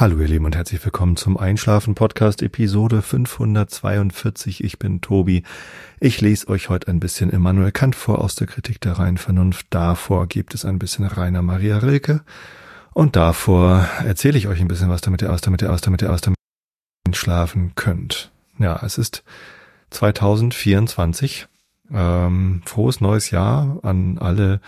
Hallo ihr Lieben und herzlich willkommen zum Einschlafen Podcast Episode 542. Ich bin Tobi. Ich lese euch heute ein bisschen Immanuel Kant vor aus der Kritik der reinen Vernunft. Davor gibt es ein bisschen Rainer Maria Rilke und davor erzähle ich euch ein bisschen was, damit ihr aus, damit ihr aus, damit ihr aus, damit ihr einschlafen könnt. Ja, es ist 2024. Ähm, frohes neues Jahr an alle,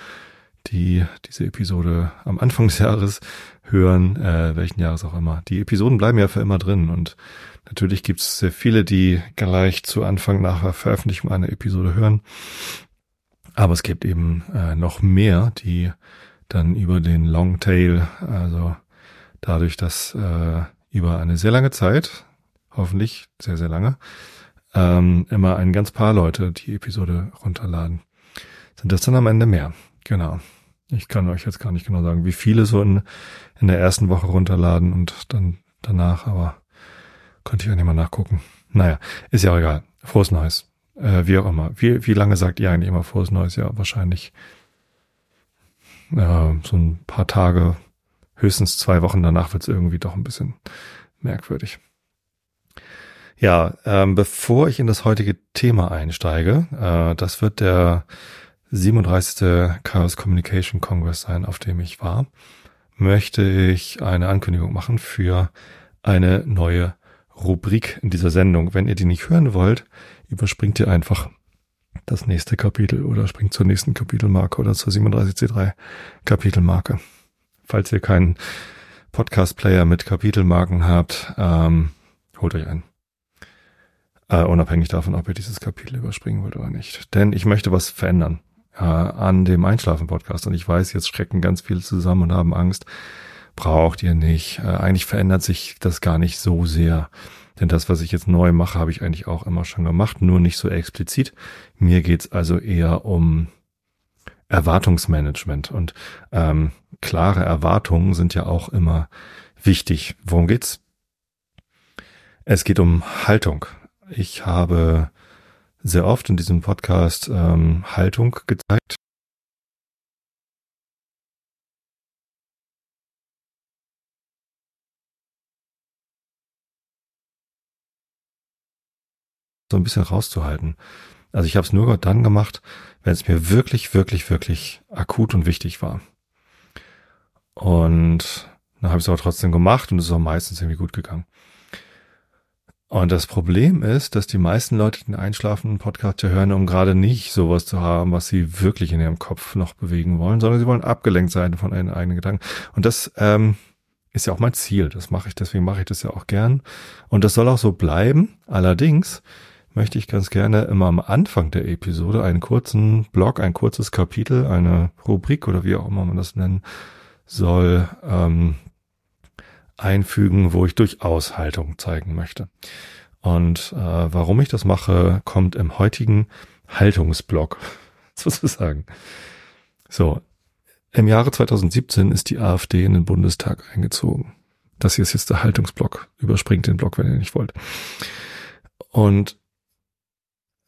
die diese Episode am Anfang des Jahres hören, äh, welchen Jahres auch immer. Die Episoden bleiben ja für immer drin und natürlich gibt es sehr viele, die gleich zu Anfang nach Veröffentlichung einer Episode hören. Aber es gibt eben äh, noch mehr, die dann über den Long Tail, also dadurch, dass äh, über eine sehr lange Zeit, hoffentlich sehr, sehr lange, ähm, immer ein ganz paar Leute die Episode runterladen. Sind das dann am Ende mehr? Genau. Ich kann euch jetzt gar nicht genau sagen, wie viele so in, in der ersten Woche runterladen und dann danach, aber konnte ich ja nicht mal nachgucken. Naja, ist ja auch egal. Frohes Neues. Äh, wie auch immer. Wie, wie lange sagt ihr eigentlich immer frohes Neues? Ja, wahrscheinlich äh, so ein paar Tage, höchstens zwei Wochen danach wird es irgendwie doch ein bisschen merkwürdig. Ja, ähm, bevor ich in das heutige Thema einsteige, äh, das wird der 37. Chaos Communication Congress sein, auf dem ich war, möchte ich eine Ankündigung machen für eine neue Rubrik in dieser Sendung. Wenn ihr die nicht hören wollt, überspringt ihr einfach das nächste Kapitel oder springt zur nächsten Kapitelmarke oder zur 37C3 Kapitelmarke. Falls ihr keinen Podcast-Player mit Kapitelmarken habt, ähm, holt euch einen. Äh, unabhängig davon, ob ihr dieses Kapitel überspringen wollt oder nicht. Denn ich möchte was verändern äh, an dem Einschlafen-Podcast. Und ich weiß, jetzt schrecken ganz viele zusammen und haben Angst. Braucht ihr nicht. Äh, eigentlich verändert sich das gar nicht so sehr. Denn das, was ich jetzt neu mache, habe ich eigentlich auch immer schon gemacht, nur nicht so explizit. Mir geht's also eher um Erwartungsmanagement. Und ähm, klare Erwartungen sind ja auch immer wichtig. Worum geht's? Es geht um Haltung. Ich habe sehr oft in diesem Podcast ähm, Haltung gezeigt. so ein bisschen rauszuhalten. Also ich habe es nur dann gemacht, wenn es mir wirklich, wirklich, wirklich akut und wichtig war. Und dann habe ich es aber trotzdem gemacht und es ist auch meistens irgendwie gut gegangen. Und das Problem ist, dass die meisten Leute den einschlafenden Podcast hören, um gerade nicht sowas zu haben, was sie wirklich in ihrem Kopf noch bewegen wollen, sondern sie wollen abgelenkt sein von ihren eigenen Gedanken. Und das ähm, ist ja auch mein Ziel. Das mache ich, deswegen mache ich das ja auch gern. Und das soll auch so bleiben. Allerdings möchte ich ganz gerne immer am Anfang der Episode einen kurzen Blog, ein kurzes Kapitel, eine Rubrik oder wie auch immer man das nennen soll, ähm, einfügen, wo ich durchaus Haltung zeigen möchte. Und äh, warum ich das mache, kommt im heutigen Haltungsblock sozusagen. So, im Jahre 2017 ist die AfD in den Bundestag eingezogen. Das hier ist jetzt der Haltungsblock. Überspringt den Block, wenn ihr nicht wollt. Und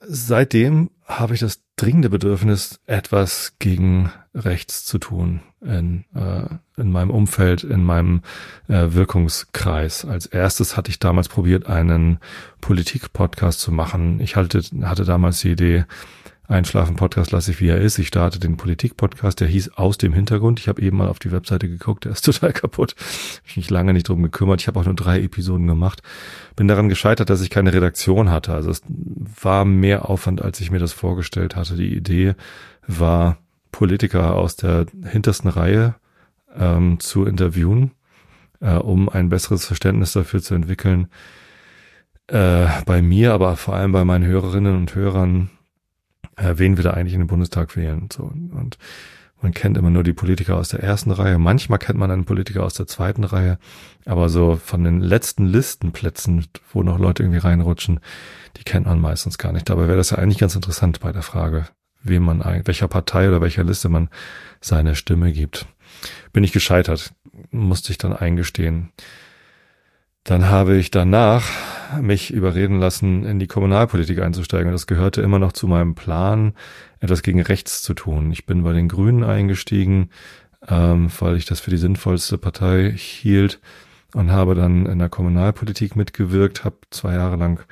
seitdem habe ich das dringende Bedürfnis, etwas gegen rechts zu tun in, äh, in meinem Umfeld, in meinem äh, Wirkungskreis. Als erstes hatte ich damals probiert, einen Politik-Podcast zu machen. Ich hatte, hatte damals die Idee, Einschlafen-Podcast lasse ich, wie er ist. Ich starte den Politik-Podcast, der hieß Aus dem Hintergrund. Ich habe eben mal auf die Webseite geguckt, der ist total kaputt. Ich mich lange nicht drum gekümmert. Ich habe auch nur drei Episoden gemacht. Bin daran gescheitert, dass ich keine Redaktion hatte. Also es war mehr Aufwand, als ich mir das vorgestellt hatte. Die Idee war, Politiker aus der hintersten Reihe ähm, zu interviewen, äh, um ein besseres Verständnis dafür zu entwickeln, äh, bei mir, aber vor allem bei meinen Hörerinnen und Hörern, äh, wen wir da eigentlich in den Bundestag wählen. So. Und man kennt immer nur die Politiker aus der ersten Reihe. Manchmal kennt man einen Politiker aus der zweiten Reihe. Aber so von den letzten Listenplätzen, wo noch Leute irgendwie reinrutschen, die kennt man meistens gar nicht. Dabei wäre das ja eigentlich ganz interessant bei der Frage, wem man, welcher Partei oder welcher Liste man seine Stimme gibt. Bin ich gescheitert, musste ich dann eingestehen. Dann habe ich danach mich überreden lassen, in die Kommunalpolitik einzusteigen. Und das gehörte immer noch zu meinem Plan, etwas gegen rechts zu tun. Ich bin bei den Grünen eingestiegen, ähm, weil ich das für die sinnvollste Partei hielt. und habe dann in der Kommunalpolitik mitgewirkt, habe zwei Jahre lang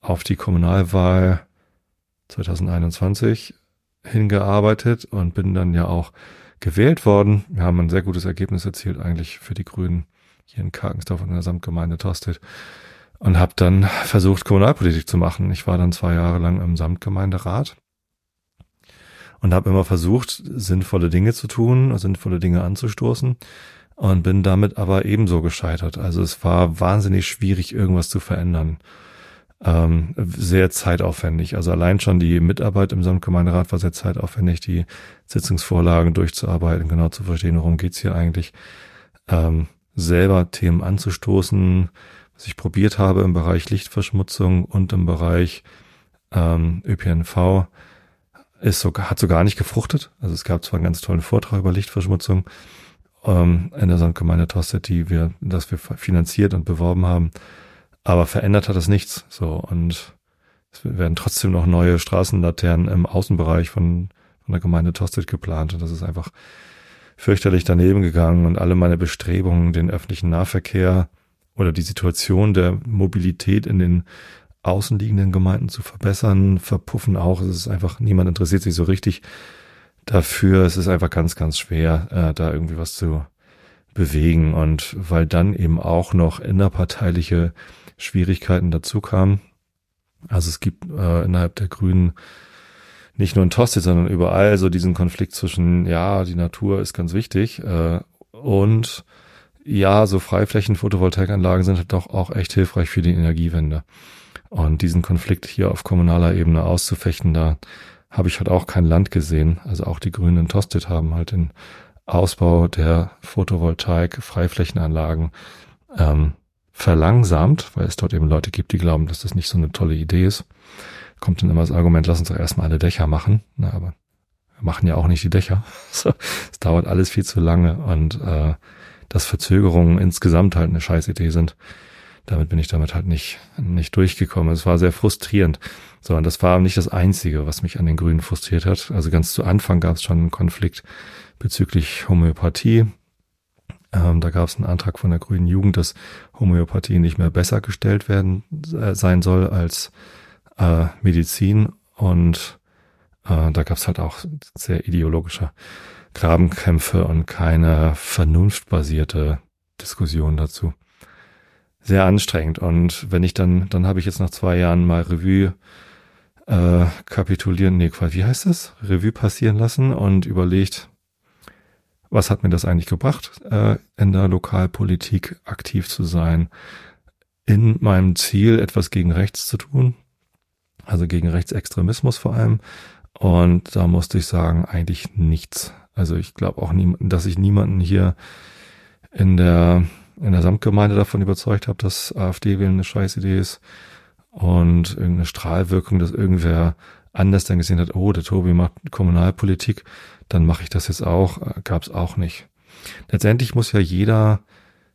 auf die Kommunalwahl 2021 hingearbeitet und bin dann ja auch gewählt worden. Wir haben ein sehr gutes Ergebnis erzielt eigentlich für die Grünen hier in Karkensdorf und in der Samtgemeinde Tosted und habe dann versucht, Kommunalpolitik zu machen. Ich war dann zwei Jahre lang im Samtgemeinderat und habe immer versucht, sinnvolle Dinge zu tun, sinnvolle Dinge anzustoßen und bin damit aber ebenso gescheitert. Also es war wahnsinnig schwierig, irgendwas zu verändern. Ähm, sehr zeitaufwendig. Also allein schon die Mitarbeit im Samtgemeinderat war sehr zeitaufwendig, die Sitzungsvorlagen durchzuarbeiten, genau zu verstehen, worum geht's hier eigentlich. Ähm, selber Themen anzustoßen, was ich probiert habe im Bereich Lichtverschmutzung und im Bereich ähm, ÖPNV, ist sogar, hat so gar nicht gefruchtet. Also es gab zwar einen ganz tollen Vortrag über Lichtverschmutzung ähm, in der Samtgemeinde Tosted, die wir, das wir finanziert und beworben haben, aber verändert hat es nichts. So und es werden trotzdem noch neue Straßenlaternen im Außenbereich von, von der Gemeinde Tosted geplant und das ist einfach fürchterlich daneben gegangen und alle meine Bestrebungen, den öffentlichen Nahverkehr oder die Situation der Mobilität in den außenliegenden Gemeinden zu verbessern, verpuffen auch. Es ist einfach, niemand interessiert sich so richtig dafür. Es ist einfach ganz, ganz schwer, äh, da irgendwie was zu bewegen. Und weil dann eben auch noch innerparteiliche Schwierigkeiten dazu kamen. Also es gibt äh, innerhalb der Grünen nicht nur in Tosted, sondern überall so diesen Konflikt zwischen, ja, die Natur ist ganz wichtig äh, und ja, so Freiflächen, Photovoltaikanlagen sind halt doch auch echt hilfreich für die Energiewende. Und diesen Konflikt hier auf kommunaler Ebene auszufechten, da habe ich halt auch kein Land gesehen. Also auch die Grünen in Tosted haben halt den Ausbau der Photovoltaik, Freiflächenanlagen ähm, verlangsamt, weil es dort eben Leute gibt, die glauben, dass das nicht so eine tolle Idee ist. Kommt dann immer das Argument, lass uns doch erstmal alle Dächer machen. Na, aber wir machen ja auch nicht die Dächer. Es dauert alles viel zu lange und äh, dass Verzögerungen insgesamt halt eine scheiß Idee sind damit bin ich damit halt nicht, nicht durchgekommen. Es war sehr frustrierend. So, und das war nicht das Einzige, was mich an den Grünen frustriert hat. Also ganz zu Anfang gab es schon einen Konflikt bezüglich Homöopathie. Ähm, da gab es einen Antrag von der Grünen Jugend, dass Homöopathie nicht mehr besser gestellt werden äh, sein soll als äh, Medizin. Und äh, da gab es halt auch sehr ideologische Grabenkämpfe und keine vernunftbasierte Diskussion dazu sehr anstrengend. Und wenn ich dann, dann habe ich jetzt nach zwei Jahren mal Revue äh, kapitulieren, nee, wie heißt das? Revue passieren lassen und überlegt, was hat mir das eigentlich gebracht, äh, in der Lokalpolitik aktiv zu sein, in meinem Ziel etwas gegen rechts zu tun, also gegen Rechtsextremismus vor allem. Und da musste ich sagen, eigentlich nichts. Also ich glaube auch, nie, dass ich niemanden hier in der in der Samtgemeinde davon überzeugt habe, dass AfD-Wählen eine scheiß Idee ist und irgendeine Strahlwirkung, dass irgendwer anders dann gesehen hat, oh, der Tobi macht Kommunalpolitik, dann mache ich das jetzt auch, äh, gab es auch nicht. Letztendlich muss ja jeder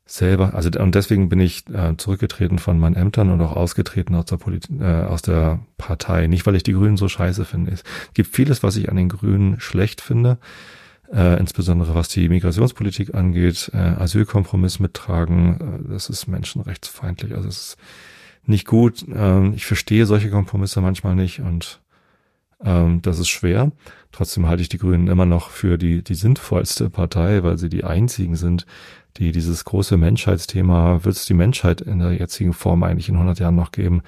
selber, also und deswegen bin ich äh, zurückgetreten von meinen Ämtern und auch ausgetreten aus der Politik, äh, aus der Partei. Nicht, weil ich die Grünen so scheiße finde. Es gibt vieles, was ich an den Grünen schlecht finde äh, insbesondere was die Migrationspolitik angeht, äh, Asylkompromiss mittragen, äh, das ist menschenrechtsfeindlich, also es ist nicht gut. Ähm, ich verstehe solche Kompromisse manchmal nicht und ähm, das ist schwer. Trotzdem halte ich die Grünen immer noch für die, die sinnvollste Partei, weil sie die einzigen sind, die dieses große Menschheitsthema, wird es die Menschheit in der jetzigen Form eigentlich in 100 Jahren noch geben,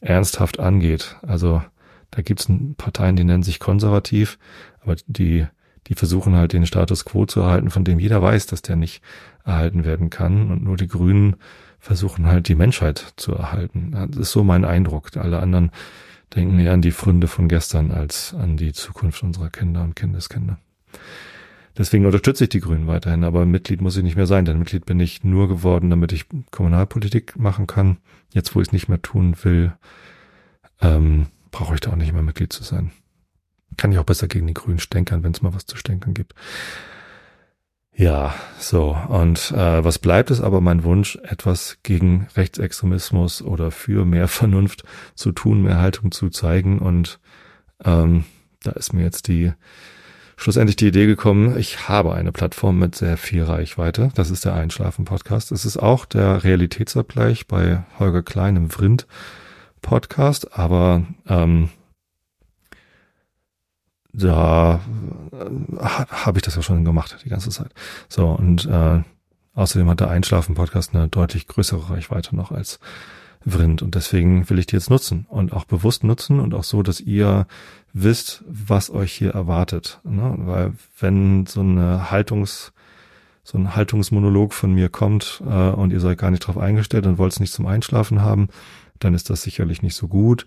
ernsthaft angeht. Also da gibt es Parteien, die nennen sich konservativ, aber die die versuchen halt den Status quo zu erhalten, von dem jeder weiß, dass der nicht erhalten werden kann. Und nur die Grünen versuchen halt die Menschheit zu erhalten. Das ist so mein Eindruck. Alle anderen denken eher an die Fründe von gestern als an die Zukunft unserer Kinder und Kindeskinder. Deswegen unterstütze ich die Grünen weiterhin, aber Mitglied muss ich nicht mehr sein, denn Mitglied bin ich nur geworden, damit ich Kommunalpolitik machen kann. Jetzt, wo ich es nicht mehr tun will, ähm, brauche ich da auch nicht mehr Mitglied zu sein. Kann ich auch besser gegen die Grünen stänkern, wenn es mal was zu stänkern gibt. Ja, so. Und äh, was bleibt ist aber mein Wunsch, etwas gegen Rechtsextremismus oder für mehr Vernunft zu tun, mehr Haltung zu zeigen. Und ähm, da ist mir jetzt die schlussendlich die Idee gekommen, ich habe eine Plattform mit sehr viel Reichweite. Das ist der Einschlafen-Podcast. Es ist auch der Realitätsabgleich bei Holger Klein im Vrind Podcast, aber ähm, da äh, habe ich das ja schon gemacht die ganze Zeit. So und äh, außerdem hat der Einschlafen-Podcast eine deutlich größere Reichweite noch als Vrind und deswegen will ich die jetzt nutzen und auch bewusst nutzen und auch so, dass ihr wisst, was euch hier erwartet. Ne? Weil wenn so eine Haltungs so ein Haltungsmonolog von mir kommt äh, und ihr seid gar nicht drauf eingestellt und wollt es nicht zum Einschlafen haben, dann ist das sicherlich nicht so gut.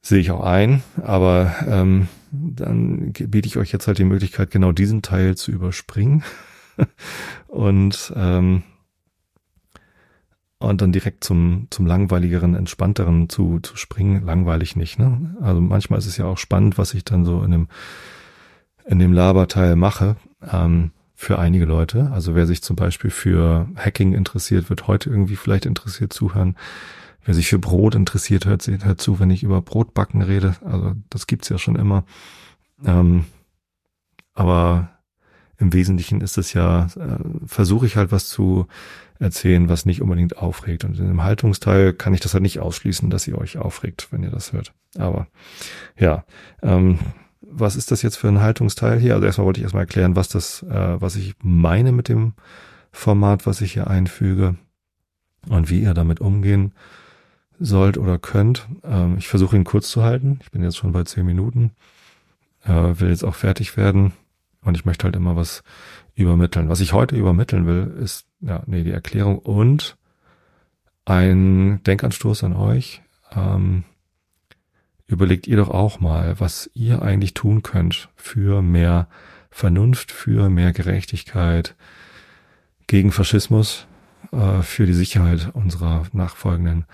Sehe ich auch ein, aber ähm, dann biete ich euch jetzt halt die Möglichkeit, genau diesen Teil zu überspringen und ähm, und dann direkt zum, zum langweiligeren, entspannteren zu, zu springen, langweilig nicht. Ne? Also manchmal ist es ja auch spannend, was ich dann so in dem, in dem Laberteil mache. Ähm, für einige Leute. Also wer sich zum Beispiel für Hacking interessiert, wird heute irgendwie vielleicht interessiert zuhören. Wer sich für Brot interessiert, hört, hört zu, wenn ich über Brotbacken rede. Also das gibt's ja schon immer. Ähm, aber im Wesentlichen ist es ja, äh, versuche ich halt was zu erzählen, was nicht unbedingt aufregt. Und dem Haltungsteil kann ich das halt nicht ausschließen, dass ihr euch aufregt, wenn ihr das hört. Aber ja, ähm, was ist das jetzt für ein Haltungsteil hier? Also erstmal wollte ich erstmal erklären, was das, äh, was ich meine mit dem Format, was ich hier einfüge und wie ihr damit umgehen sollt oder könnt. Ähm, ich versuche ihn kurz zu halten. Ich bin jetzt schon bei zehn Minuten, äh, will jetzt auch fertig werden und ich möchte halt immer was übermitteln. Was ich heute übermitteln will, ist ja nee die Erklärung und ein Denkanstoß an euch. Ähm, überlegt ihr doch auch mal, was ihr eigentlich tun könnt für mehr Vernunft, für mehr Gerechtigkeit, gegen Faschismus, äh, für die Sicherheit unserer nachfolgenden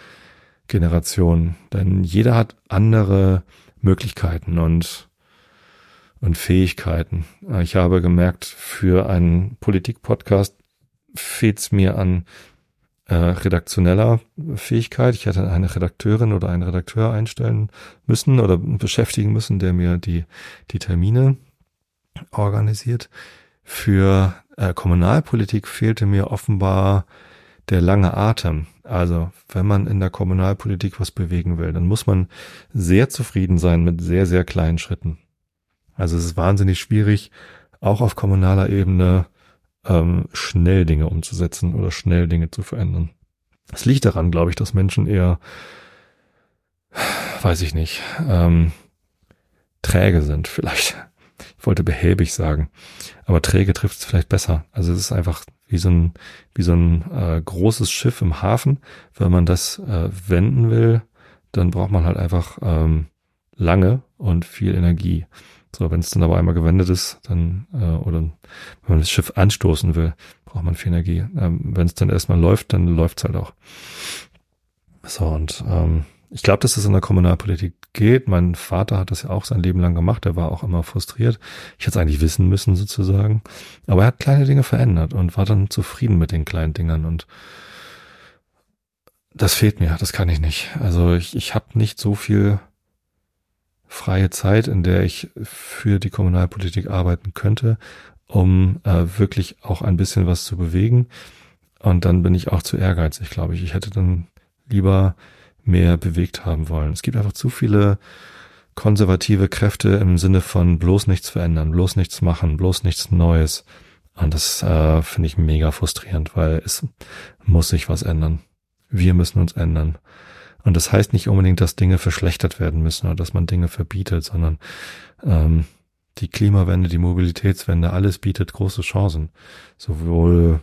Generationen. Denn jeder hat andere Möglichkeiten und und Fähigkeiten. Äh, ich habe gemerkt, für einen Politik-Podcast fehlt es mir an äh, redaktioneller Fähigkeit. Ich hätte eine Redakteurin oder einen Redakteur einstellen müssen oder beschäftigen müssen, der mir die, die Termine organisiert. Für äh, Kommunalpolitik fehlte mir offenbar der lange Atem. Also wenn man in der Kommunalpolitik was bewegen will, dann muss man sehr zufrieden sein mit sehr, sehr kleinen Schritten. Also es ist wahnsinnig schwierig, auch auf kommunaler Ebene ähm, schnell Dinge umzusetzen oder schnell Dinge zu verändern. Es liegt daran, glaube ich, dass Menschen eher, weiß ich nicht, ähm, träge sind vielleicht. Ich wollte behäbig sagen, aber träge trifft es vielleicht besser. Also es ist einfach wie so ein, wie so ein äh, großes Schiff im Hafen. Wenn man das äh, wenden will, dann braucht man halt einfach ähm, lange und viel Energie. So, wenn es dann aber einmal gewendet ist, dann, äh, oder wenn man das Schiff anstoßen will, braucht man viel Energie. Ähm, wenn es dann erstmal läuft, dann läuft es halt auch. So, und ähm, ich glaube, das in der Kommunalpolitik geht. Mein Vater hat das ja auch sein Leben lang gemacht. Er war auch immer frustriert. Ich hätte es eigentlich wissen müssen, sozusagen. Aber er hat kleine Dinge verändert und war dann zufrieden mit den kleinen Dingern. Und das fehlt mir. Das kann ich nicht. Also ich, ich habe nicht so viel freie Zeit, in der ich für die Kommunalpolitik arbeiten könnte, um äh, wirklich auch ein bisschen was zu bewegen. Und dann bin ich auch zu ehrgeizig, glaube ich. Ich hätte dann lieber mehr bewegt haben wollen. Es gibt einfach zu viele konservative Kräfte im Sinne von bloß nichts verändern, bloß nichts machen, bloß nichts Neues. Und das äh, finde ich mega frustrierend, weil es muss sich was ändern. Wir müssen uns ändern. Und das heißt nicht unbedingt, dass Dinge verschlechtert werden müssen oder dass man Dinge verbietet, sondern ähm, die Klimawende, die Mobilitätswende, alles bietet große Chancen, sowohl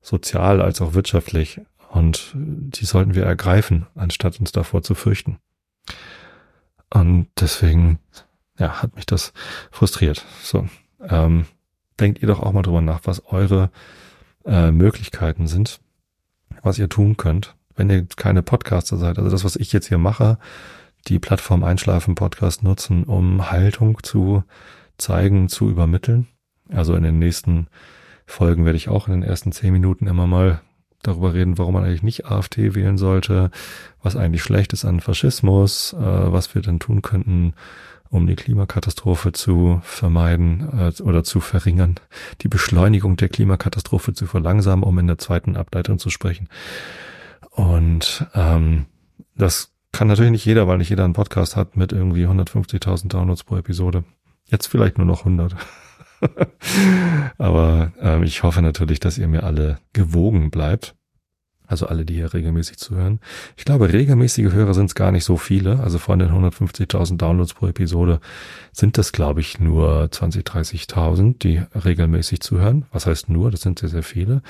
sozial als auch wirtschaftlich. Und die sollten wir ergreifen, anstatt uns davor zu fürchten. Und deswegen, ja, hat mich das frustriert. So, ähm, denkt ihr doch auch mal drüber nach, was eure äh, Möglichkeiten sind, was ihr tun könnt, wenn ihr keine Podcaster seid, also das, was ich jetzt hier mache, die Plattform Einschlafen Podcast nutzen, um Haltung zu zeigen, zu übermitteln. Also in den nächsten Folgen werde ich auch in den ersten zehn Minuten immer mal darüber reden, warum man eigentlich nicht AfD wählen sollte, was eigentlich schlecht ist an Faschismus, äh, was wir denn tun könnten, um die Klimakatastrophe zu vermeiden äh, oder zu verringern, die Beschleunigung der Klimakatastrophe zu verlangsamen, um in der zweiten Ableitung zu sprechen. Und ähm, das kann natürlich nicht jeder, weil nicht jeder einen Podcast hat mit irgendwie 150.000 Downloads pro Episode. Jetzt vielleicht nur noch 100. Aber ähm, ich hoffe natürlich, dass ihr mir alle gewogen bleibt. Also alle, die hier regelmäßig zuhören. Ich glaube, regelmäßige Hörer sind es gar nicht so viele. Also von den 150.000 Downloads pro Episode sind das, glaube ich, nur 20, 30.000, die regelmäßig zuhören. Was heißt nur? Das sind sehr, sehr viele.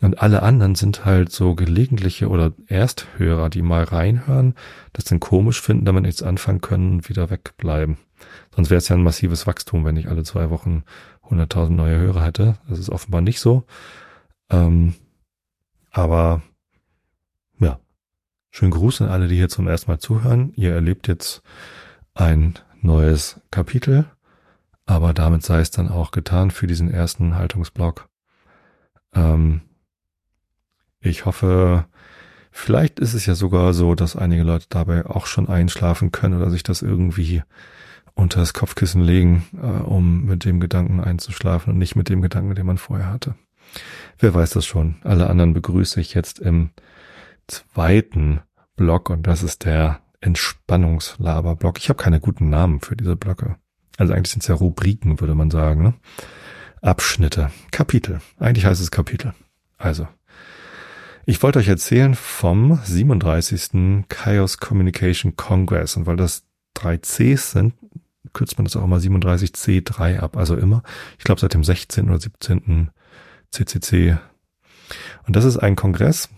Und alle anderen sind halt so gelegentliche oder Ersthörer, die mal reinhören, das dann komisch finden, damit nichts anfangen können und wieder wegbleiben. Sonst wäre es ja ein massives Wachstum, wenn ich alle zwei Wochen 100.000 neue Hörer hätte. Das ist offenbar nicht so. Ähm, aber schönen Gruß an alle, die hier zum ersten Mal zuhören. Ihr erlebt jetzt ein neues Kapitel, aber damit sei es dann auch getan für diesen ersten Haltungsblock. Ähm, ich hoffe, vielleicht ist es ja sogar so, dass einige Leute dabei auch schon einschlafen können oder sich das irgendwie unter das Kopfkissen legen, äh, um mit dem Gedanken einzuschlafen und nicht mit dem Gedanken, den man vorher hatte. Wer weiß das schon. Alle anderen begrüße ich jetzt im zweiten Block und das ist der Entspannungslaber-Block. Ich habe keine guten Namen für diese Blöcke. Also eigentlich sind es ja Rubriken, würde man sagen. Ne? Abschnitte, Kapitel. Eigentlich heißt es Kapitel. Also, ich wollte euch erzählen vom 37. Chaos Communication Congress. Und weil das drei Cs sind, kürzt man das auch immer 37C3 ab. Also immer, ich glaube seit dem 16. oder 17. CCC. Und das ist ein Kongress,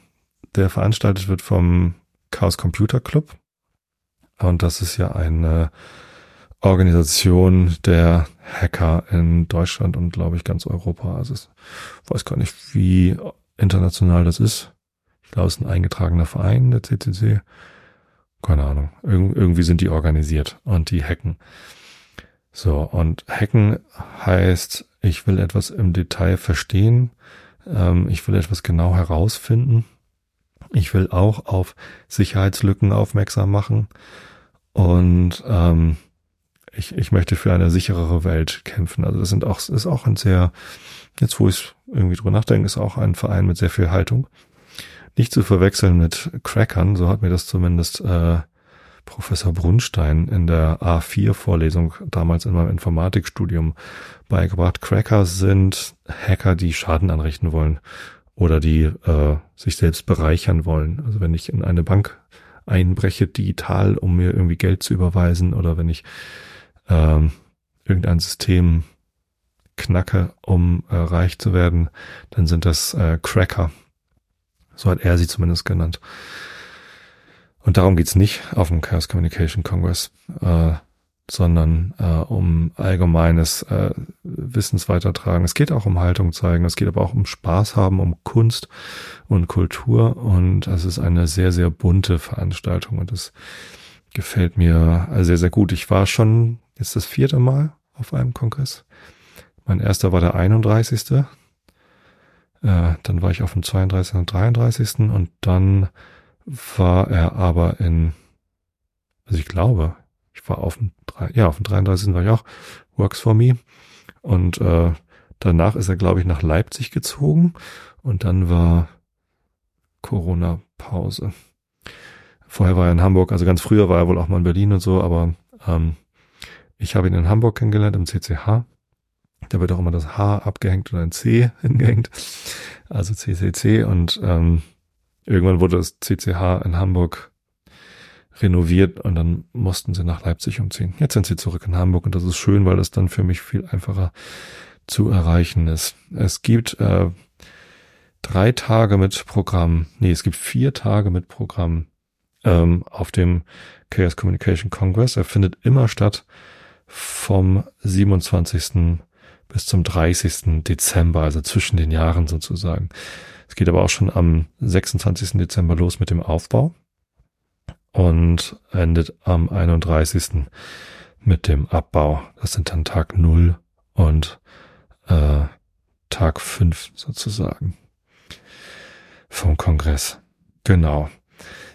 der veranstaltet wird vom Chaos Computer Club. Und das ist ja eine Organisation der Hacker in Deutschland und glaube ich ganz Europa. Also ich weiß gar nicht, wie international das ist. Ich glaube, es ist ein eingetragener Verein, der CCC. Keine Ahnung. Ir irgendwie sind die organisiert und die hacken. So, und hacken heißt, ich will etwas im Detail verstehen. Ähm, ich will etwas genau herausfinden. Ich will auch auf Sicherheitslücken aufmerksam machen. Und ähm, ich, ich möchte für eine sicherere Welt kämpfen. Also das sind auch, ist auch ein sehr, jetzt wo ich irgendwie drüber nachdenke, ist auch ein Verein mit sehr viel Haltung. Nicht zu verwechseln mit Crackern, so hat mir das zumindest äh, Professor Brunstein in der A4-Vorlesung damals in meinem Informatikstudium beigebracht. Cracker sind Hacker, die Schaden anrichten wollen oder die äh, sich selbst bereichern wollen. Also wenn ich in eine Bank einbreche digital, um mir irgendwie Geld zu überweisen oder wenn ich ähm, irgendein System knacke, um äh, reich zu werden, dann sind das äh, Cracker. So hat er sie zumindest genannt. Und darum geht's nicht auf dem Chaos Communication Congress, äh, sondern äh, um allgemeines äh, Wissensweitertragen. Es geht auch um Haltung zeigen, es geht aber auch um Spaß haben, um Kunst und Kultur und es ist eine sehr, sehr bunte Veranstaltung und das gefällt mir sehr, sehr gut. Ich war schon jetzt das vierte Mal auf einem Kongress. Mein erster war der 31. Äh, dann war ich auf dem 32. und 33. und dann war er aber in, also ich glaube, ich war auf dem, ja, auf dem 33. war ich auch, Works for Me. Und äh, danach ist er, glaube ich, nach Leipzig gezogen und dann war Corona-Pause. Vorher war er in Hamburg, also ganz früher war er wohl auch mal in Berlin und so, aber ähm, ich habe ihn in Hamburg kennengelernt, im CCH. Da wird auch immer das H abgehängt oder ein C hingehängt, also CCC und ähm, Irgendwann wurde das CCH in Hamburg renoviert und dann mussten sie nach Leipzig umziehen. Jetzt sind sie zurück in Hamburg und das ist schön, weil das dann für mich viel einfacher zu erreichen ist. Es gibt äh, drei Tage mit Programm, nee, es gibt vier Tage mit Programm ähm, auf dem Chaos Communication Congress. Er findet immer statt vom 27. bis zum 30. Dezember, also zwischen den Jahren sozusagen. Es geht aber auch schon am 26. Dezember los mit dem Aufbau und endet am 31. mit dem Abbau. Das sind dann Tag 0 und äh, Tag 5 sozusagen vom Kongress. Genau.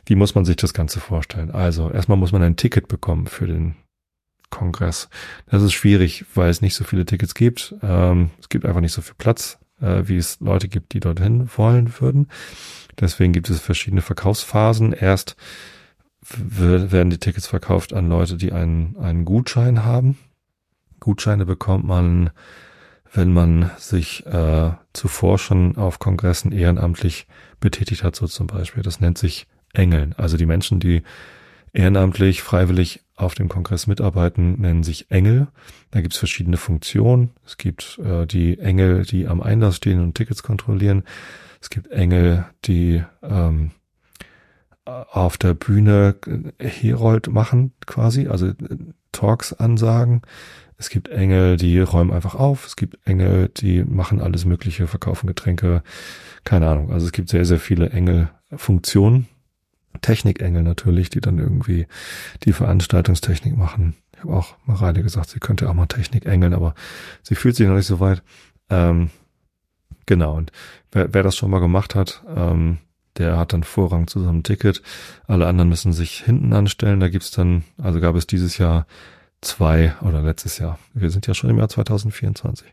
Wie muss man sich das Ganze vorstellen? Also erstmal muss man ein Ticket bekommen für den Kongress. Das ist schwierig, weil es nicht so viele Tickets gibt. Ähm, es gibt einfach nicht so viel Platz, äh, wie es Leute gibt, die dorthin wollen würden. Deswegen gibt es verschiedene Verkaufsphasen. Erst werden die Tickets verkauft an Leute, die einen, einen Gutschein haben. Gutscheine bekommt man, wenn man sich äh, zuvor schon auf Kongressen ehrenamtlich betätigt hat, so zum Beispiel. Das nennt sich Engeln. Also die Menschen, die ehrenamtlich, freiwillig auf dem Kongress mitarbeiten, nennen sich Engel. Da gibt es verschiedene Funktionen. Es gibt äh, die Engel, die am Einlass stehen und Tickets kontrollieren. Es gibt Engel, die ähm, auf der Bühne Herold machen quasi, also äh, Talks ansagen. Es gibt Engel, die räumen einfach auf. Es gibt Engel, die machen alles Mögliche, verkaufen Getränke. Keine Ahnung. Also es gibt sehr, sehr viele Engelfunktionen. Technikengel natürlich, die dann irgendwie die Veranstaltungstechnik machen. Ich habe auch Mareile gesagt, sie könnte auch mal Technik engeln, aber sie fühlt sich noch nicht so weit. Ähm, genau. Und wer, wer das schon mal gemacht hat, ähm, der hat dann Vorrang zu seinem Ticket. Alle anderen müssen sich hinten anstellen. Da gibt's dann, also gab es dieses Jahr zwei oder letztes Jahr, wir sind ja schon im Jahr 2024,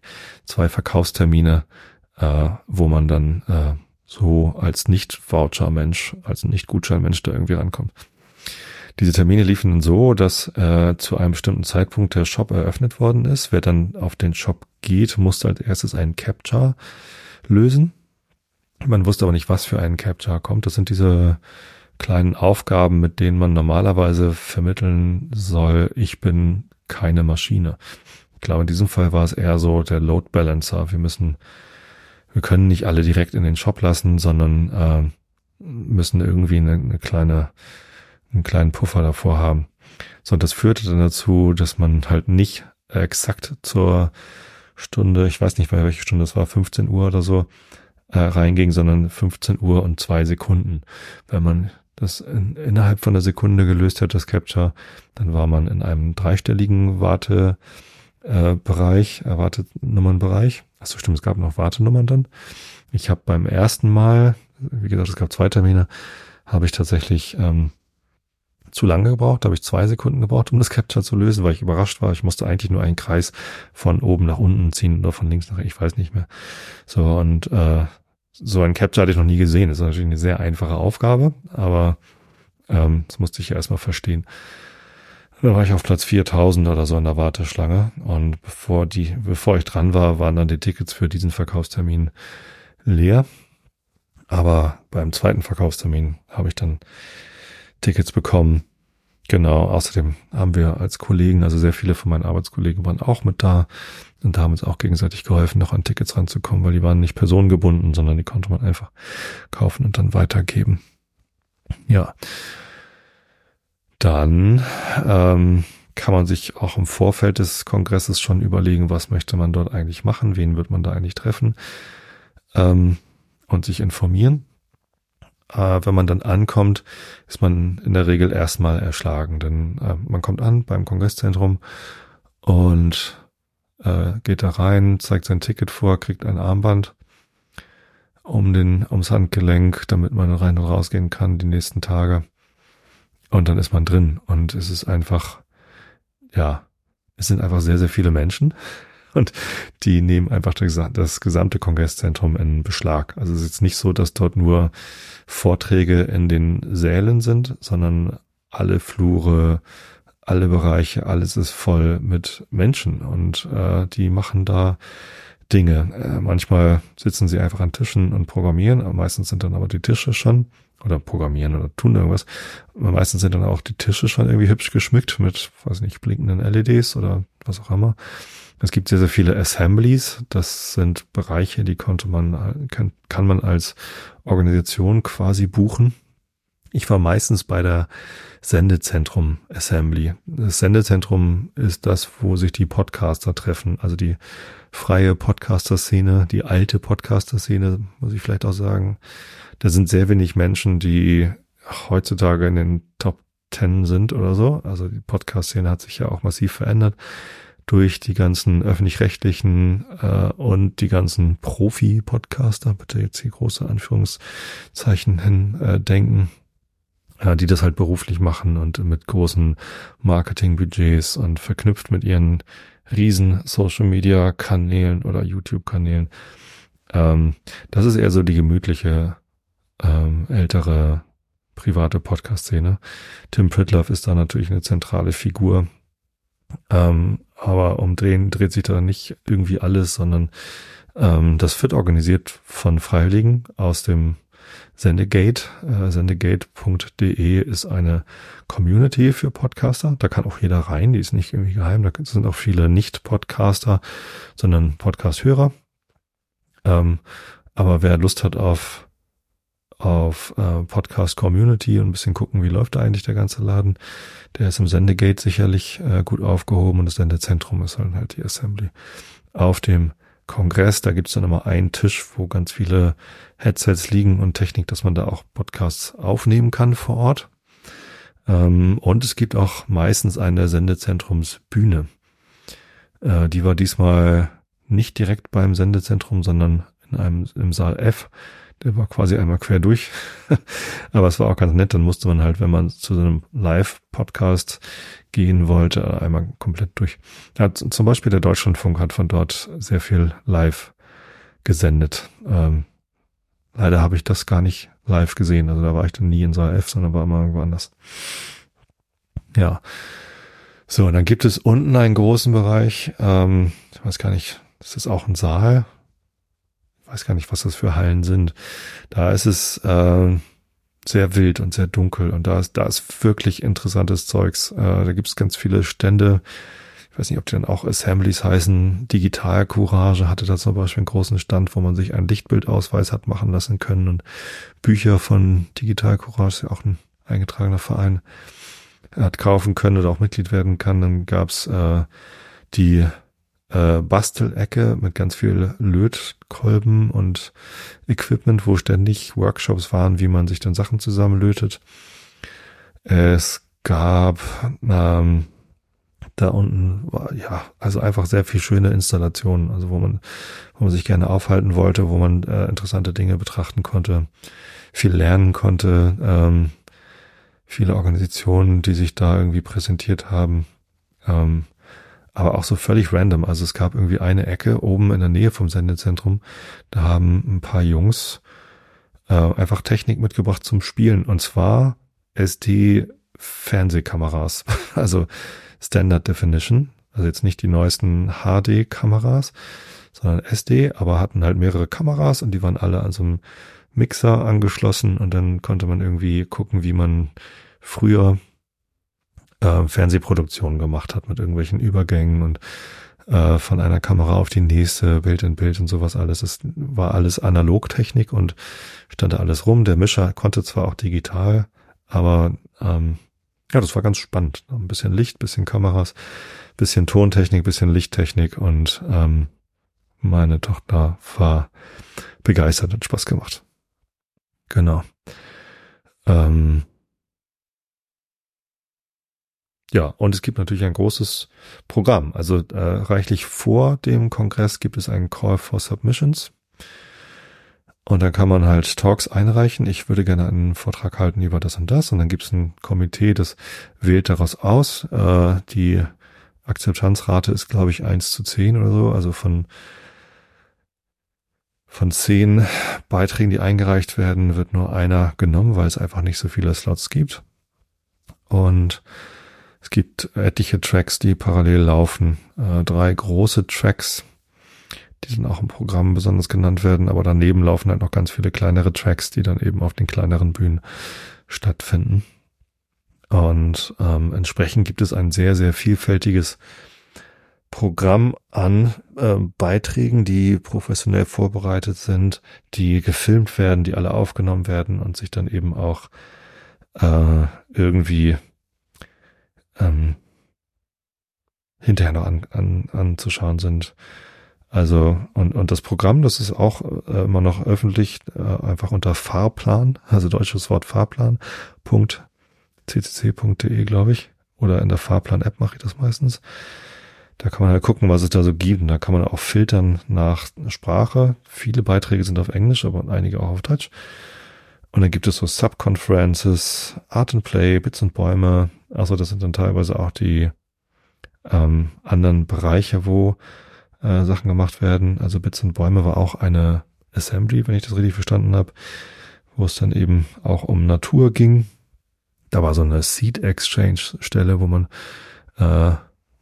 zwei Verkaufstermine, äh, wo man dann äh, so als Nicht-Voucher-Mensch, als Nicht-Gutschein-Mensch da irgendwie rankommt. Diese Termine liefen dann so, dass äh, zu einem bestimmten Zeitpunkt der Shop eröffnet worden ist. Wer dann auf den Shop geht, musste als erstes einen Capture lösen. Man wusste aber nicht, was für einen Capture kommt. Das sind diese kleinen Aufgaben, mit denen man normalerweise vermitteln soll, ich bin keine Maschine. Ich glaube, in diesem Fall war es eher so der Load Balancer. Wir müssen, wir können nicht alle direkt in den Shop lassen, sondern äh, müssen irgendwie eine, eine kleine, einen kleinen Puffer davor haben. So, und das führte dann dazu, dass man halt nicht exakt zur Stunde, ich weiß nicht, bei welcher Stunde es war, 15 Uhr oder so, äh, reinging, sondern 15 Uhr und zwei Sekunden. Wenn man das in, innerhalb von einer Sekunde gelöst hat, das Capture, dann war man in einem dreistelligen Wartebereich, äh, äh, Wartenummernbereich. Achso, stimmt, es gab noch Wartenummern dann. Ich habe beim ersten Mal, wie gesagt, es gab zwei Termine, habe ich tatsächlich ähm, zu lange gebraucht. Habe ich zwei Sekunden gebraucht, um das Capture zu lösen, weil ich überrascht war. Ich musste eigentlich nur einen Kreis von oben nach unten ziehen oder von links nach ich weiß nicht mehr. So, und äh, so ein Capture hatte ich noch nie gesehen. Das ist natürlich eine sehr einfache Aufgabe, aber ähm, das musste ich ja erstmal verstehen. Da war ich auf Platz 4000 oder so in der Warteschlange und bevor die, bevor ich dran war, waren dann die Tickets für diesen Verkaufstermin leer. Aber beim zweiten Verkaufstermin habe ich dann Tickets bekommen. Genau, außerdem haben wir als Kollegen, also sehr viele von meinen Arbeitskollegen waren auch mit da und da haben uns auch gegenseitig geholfen, noch an Tickets ranzukommen, weil die waren nicht personengebunden, sondern die konnte man einfach kaufen und dann weitergeben. Ja. Dann ähm, kann man sich auch im Vorfeld des Kongresses schon überlegen, was möchte man dort eigentlich machen, wen wird man da eigentlich treffen ähm, und sich informieren. Äh, wenn man dann ankommt, ist man in der Regel erstmal erschlagen, denn äh, man kommt an beim Kongresszentrum und äh, geht da rein, zeigt sein Ticket vor, kriegt ein Armband um den, ums Handgelenk, damit man rein und rausgehen kann die nächsten Tage. Und dann ist man drin und es ist einfach, ja, es sind einfach sehr, sehr viele Menschen und die nehmen einfach das gesamte Kongresszentrum in Beschlag. Also es ist jetzt nicht so, dass dort nur Vorträge in den Sälen sind, sondern alle Flure, alle Bereiche, alles ist voll mit Menschen und äh, die machen da Dinge. Äh, manchmal sitzen sie einfach an Tischen und programmieren, meistens sind dann aber die Tische schon oder programmieren oder tun irgendwas. Meistens sind dann auch die Tische schon irgendwie hübsch geschmückt mit, weiß nicht, blinkenden LEDs oder was auch immer. Es gibt sehr, sehr viele Assemblies. Das sind Bereiche, die konnte man, kann, kann man als Organisation quasi buchen. Ich war meistens bei der Sendezentrum Assembly. Das Sendezentrum ist das, wo sich die Podcaster treffen, also die freie Podcaster-Szene, die alte Podcaster-Szene, muss ich vielleicht auch sagen. Da sind sehr wenig Menschen, die heutzutage in den Top Ten sind oder so. Also die Podcast-Szene hat sich ja auch massiv verändert durch die ganzen öffentlich-rechtlichen äh, und die ganzen Profi-Podcaster, bitte jetzt hier große Anführungszeichen hin äh, denken. Äh, die das halt beruflich machen und mit großen Marketingbudgets und verknüpft mit ihren riesen Social Media Kanälen oder YouTube Kanälen. Ähm, das ist eher so die gemütliche, ähm, ältere, private Podcast-Szene. Tim Pritloff ist da natürlich eine zentrale Figur. Ähm, aber um den dreht sich da nicht irgendwie alles, sondern ähm, das wird organisiert von Freiwilligen aus dem Sendegate. Äh, Sendegate.de ist eine Community für Podcaster. Da kann auch jeder rein, die ist nicht irgendwie geheim. Da sind auch viele Nicht-Podcaster, sondern Podcast-Hörer. Ähm, aber wer Lust hat auf auf äh, Podcast Community und ein bisschen gucken, wie läuft da eigentlich der ganze Laden. Der ist im Sendegate sicherlich äh, gut aufgehoben und das Sendezentrum ist halt, halt die Assembly. Auf dem Kongress, da gibt's dann immer einen Tisch, wo ganz viele Headsets liegen und Technik, dass man da auch Podcasts aufnehmen kann vor Ort. Ähm, und es gibt auch meistens eine Sendezentrumsbühne. Äh, die war diesmal nicht direkt beim Sendezentrum, sondern in einem im Saal F. Der war quasi einmal quer durch. Aber es war auch ganz nett. Dann musste man halt, wenn man zu so einem Live-Podcast gehen wollte, einmal komplett durch. Ja, zum Beispiel der Deutschlandfunk hat von dort sehr viel live gesendet. Ähm, leider habe ich das gar nicht live gesehen. Also da war ich dann nie in Saal F, sondern war immer irgendwo anders. Ja. So, und dann gibt es unten einen großen Bereich. Ähm, ich weiß gar nicht, das ist auch ein Saal weiß gar nicht, was das für Hallen sind. Da ist es äh, sehr wild und sehr dunkel und da ist, da ist wirklich interessantes Zeugs. Äh, da gibt es ganz viele Stände. Ich weiß nicht, ob die dann auch Assemblies heißen. Digital Courage hatte da zum Beispiel einen großen Stand, wo man sich einen Lichtbildausweis hat machen lassen können und Bücher von Digital Courage, ist ja auch ein eingetragener Verein, hat kaufen können oder auch Mitglied werden kann. Dann gab's äh, die äh, Bastelecke mit ganz viel Lötkolben und Equipment, wo ständig Workshops waren, wie man sich dann Sachen zusammenlötet. Es gab ähm, da unten war ja also einfach sehr viel schöne Installationen, also wo man wo man sich gerne aufhalten wollte, wo man äh, interessante Dinge betrachten konnte, viel lernen konnte, ähm, viele Organisationen, die sich da irgendwie präsentiert haben. Ähm, aber auch so völlig random. Also es gab irgendwie eine Ecke oben in der Nähe vom Sendezentrum, da haben ein paar Jungs äh, einfach Technik mitgebracht zum Spielen. Und zwar SD Fernsehkameras, also Standard Definition, also jetzt nicht die neuesten HD Kameras, sondern SD, aber hatten halt mehrere Kameras und die waren alle an so einem Mixer angeschlossen. Und dann konnte man irgendwie gucken, wie man früher äh, Fernsehproduktionen gemacht hat mit irgendwelchen Übergängen und äh, von einer Kamera auf die nächste, Bild in Bild und sowas alles. Es war alles Analogtechnik und stand da alles rum. Der Mischer konnte zwar auch digital, aber ähm, ja, das war ganz spannend. Ein bisschen Licht, bisschen Kameras, bisschen Tontechnik, bisschen Lichttechnik und ähm, meine Tochter war begeistert, hat Spaß gemacht. Genau. Ähm, ja, und es gibt natürlich ein großes Programm. Also äh, reichlich vor dem Kongress gibt es einen Call for Submissions. Und dann kann man halt Talks einreichen. Ich würde gerne einen Vortrag halten über das und das. Und dann gibt es ein Komitee, das wählt daraus aus. Äh, die Akzeptanzrate ist, glaube ich, eins zu zehn oder so. Also von, von zehn Beiträgen, die eingereicht werden, wird nur einer genommen, weil es einfach nicht so viele Slots gibt. Und es gibt etliche Tracks, die parallel laufen. Äh, drei große Tracks, die dann auch im Programm besonders genannt werden, aber daneben laufen halt noch ganz viele kleinere Tracks, die dann eben auf den kleineren Bühnen stattfinden. Und ähm, entsprechend gibt es ein sehr, sehr vielfältiges Programm an äh, Beiträgen, die professionell vorbereitet sind, die gefilmt werden, die alle aufgenommen werden und sich dann eben auch äh, irgendwie ähm, hinterher noch an, an, anzuschauen sind. Also, und, und das Programm, das ist auch äh, immer noch öffentlich, äh, einfach unter Fahrplan, also deutsches Wort Fahrplan, Punkt, ccc.de, glaube ich. Oder in der Fahrplan-App mache ich das meistens. Da kann man halt gucken, was es da so gibt. Und da kann man auch filtern nach Sprache. Viele Beiträge sind auf Englisch, aber einige auch auf Deutsch. Und dann gibt es so Subconferences, Art and Play, Bits und Bäume. Also das sind dann teilweise auch die ähm, anderen Bereiche, wo äh, Sachen gemacht werden. Also Bits und Bäume war auch eine Assembly, wenn ich das richtig verstanden habe, wo es dann eben auch um Natur ging. Da war so eine Seed Exchange Stelle, wo man äh,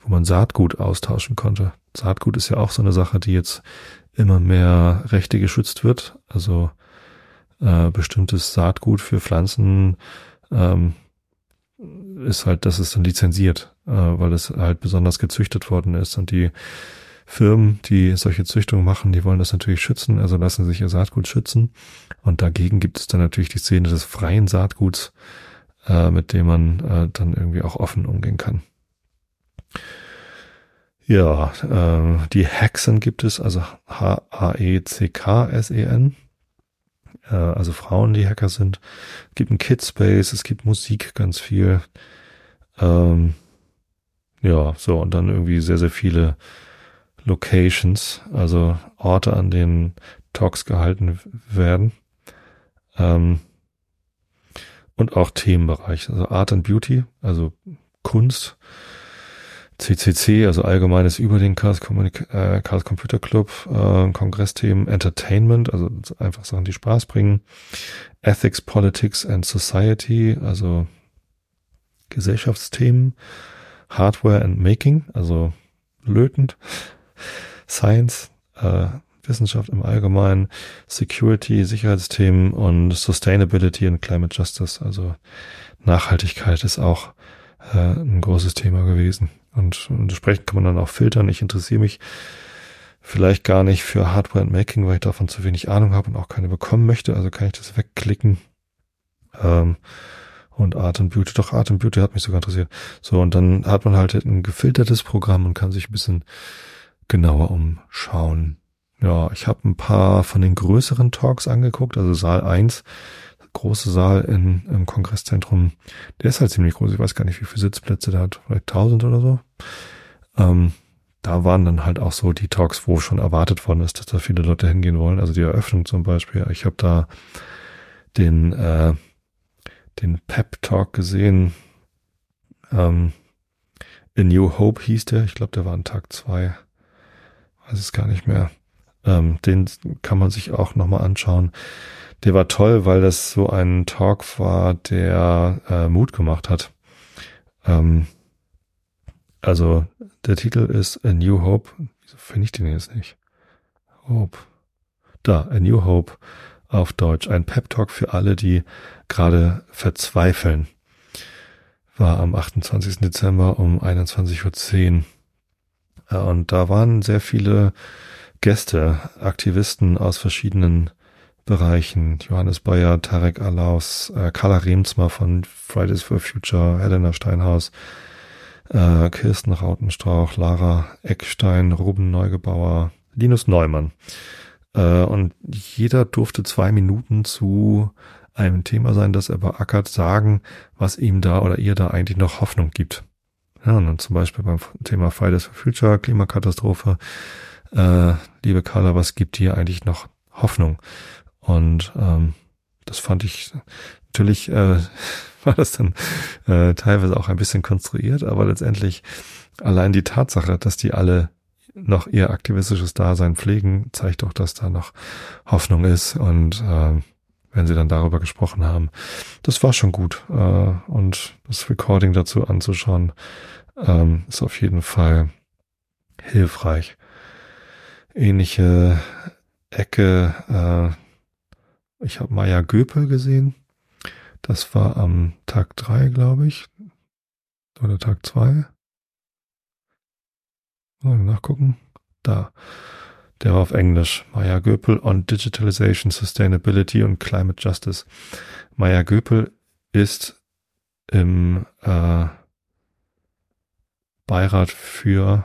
wo man Saatgut austauschen konnte. Saatgut ist ja auch so eine Sache, die jetzt immer mehr Rechte geschützt wird. Also äh, bestimmtes Saatgut für Pflanzen ähm, ist halt, das ist dann lizenziert, äh, weil es halt besonders gezüchtet worden ist und die Firmen, die solche Züchtungen machen, die wollen das natürlich schützen, also lassen sich ihr Saatgut schützen. Und dagegen gibt es dann natürlich die Szene des freien Saatguts, äh, mit dem man äh, dann irgendwie auch offen umgehen kann. Ja, äh, die Hexen gibt es, also H-A-E-C-K-S-E-N. Äh, also Frauen, die Hacker sind. Es gibt ein Kidspace, es gibt Musik ganz viel. Ähm, ja, so, und dann irgendwie sehr, sehr viele Locations, also Orte, an denen Talks gehalten werden. Ähm, und auch Themenbereich, also Art and Beauty, also Kunst, CCC, also allgemeines über den Chaos, äh, Chaos Computer Club, äh, Kongressthemen, Entertainment, also einfach Sachen, die Spaß bringen, Ethics, Politics and Society, also Gesellschaftsthemen, Hardware and Making, also lötend, Science, äh, Wissenschaft im Allgemeinen, Security, Sicherheitsthemen und Sustainability and Climate Justice, also Nachhaltigkeit ist auch äh, ein großes Thema gewesen. Und, entsprechend kann man dann auch filtern. Ich interessiere mich vielleicht gar nicht für Hardware and Making, weil ich davon zu wenig Ahnung habe und auch keine bekommen möchte. Also kann ich das wegklicken. Ähm, und Art and Beauty, doch Art and Beauty hat mich sogar interessiert. So, und dann hat man halt ein gefiltertes Programm und kann sich ein bisschen genauer umschauen. Ja, ich habe ein paar von den größeren Talks angeguckt, also Saal 1 große Saal in, im Kongresszentrum, der ist halt ziemlich groß. Ich weiß gar nicht, wie viele Sitzplätze der hat, vielleicht 1000 oder so. Ähm, da waren dann halt auch so die Talks, wo schon erwartet worden ist, dass da viele Leute hingehen wollen. Also die Eröffnung zum Beispiel. Ich habe da den, äh, den Pep Talk gesehen. Ähm, A New Hope hieß der. Ich glaube, der war an Tag zwei. Weiß es gar nicht mehr. Ähm, den kann man sich auch nochmal anschauen. Der war toll, weil das so ein Talk war, der äh, Mut gemacht hat. Ähm, also der Titel ist A New Hope. Wieso finde ich den jetzt nicht? Hope. Da, A New Hope auf Deutsch. Ein Pep Talk für alle, die gerade verzweifeln. War am 28. Dezember um 21.10 Uhr. Und da waren sehr viele Gäste, Aktivisten aus verschiedenen Bereichen. Johannes Bayer, Tarek Alaus, äh, Carla Remsmar von Fridays for Future, Helena Steinhaus, äh, Kirsten Rautenstrauch, Lara Eckstein, Ruben Neugebauer, Linus Neumann. Äh, und jeder durfte zwei Minuten zu einem Thema sein, das er beackert, sagen, was ihm da oder ihr da eigentlich noch Hoffnung gibt. Ja, und dann zum Beispiel beim Thema Fridays for Future, Klimakatastrophe. Äh, liebe Carla, was gibt dir eigentlich noch Hoffnung? Und ähm, das fand ich natürlich äh, war das dann äh, teilweise auch ein bisschen konstruiert, aber letztendlich allein die Tatsache, dass die alle noch ihr aktivistisches Dasein pflegen, zeigt doch, dass da noch Hoffnung ist. Und äh, wenn sie dann darüber gesprochen haben, das war schon gut. Äh, und das Recording dazu anzuschauen, ähm, ist auf jeden Fall hilfreich. Ähnliche Ecke, äh, ich habe Maya Göpel gesehen. Das war am Tag drei, glaube ich. Oder Tag zwei. Mal nachgucken. Da. Der war auf Englisch. Maya Göpel on Digitalization, Sustainability und Climate Justice. Maya Göpel ist im äh, Beirat für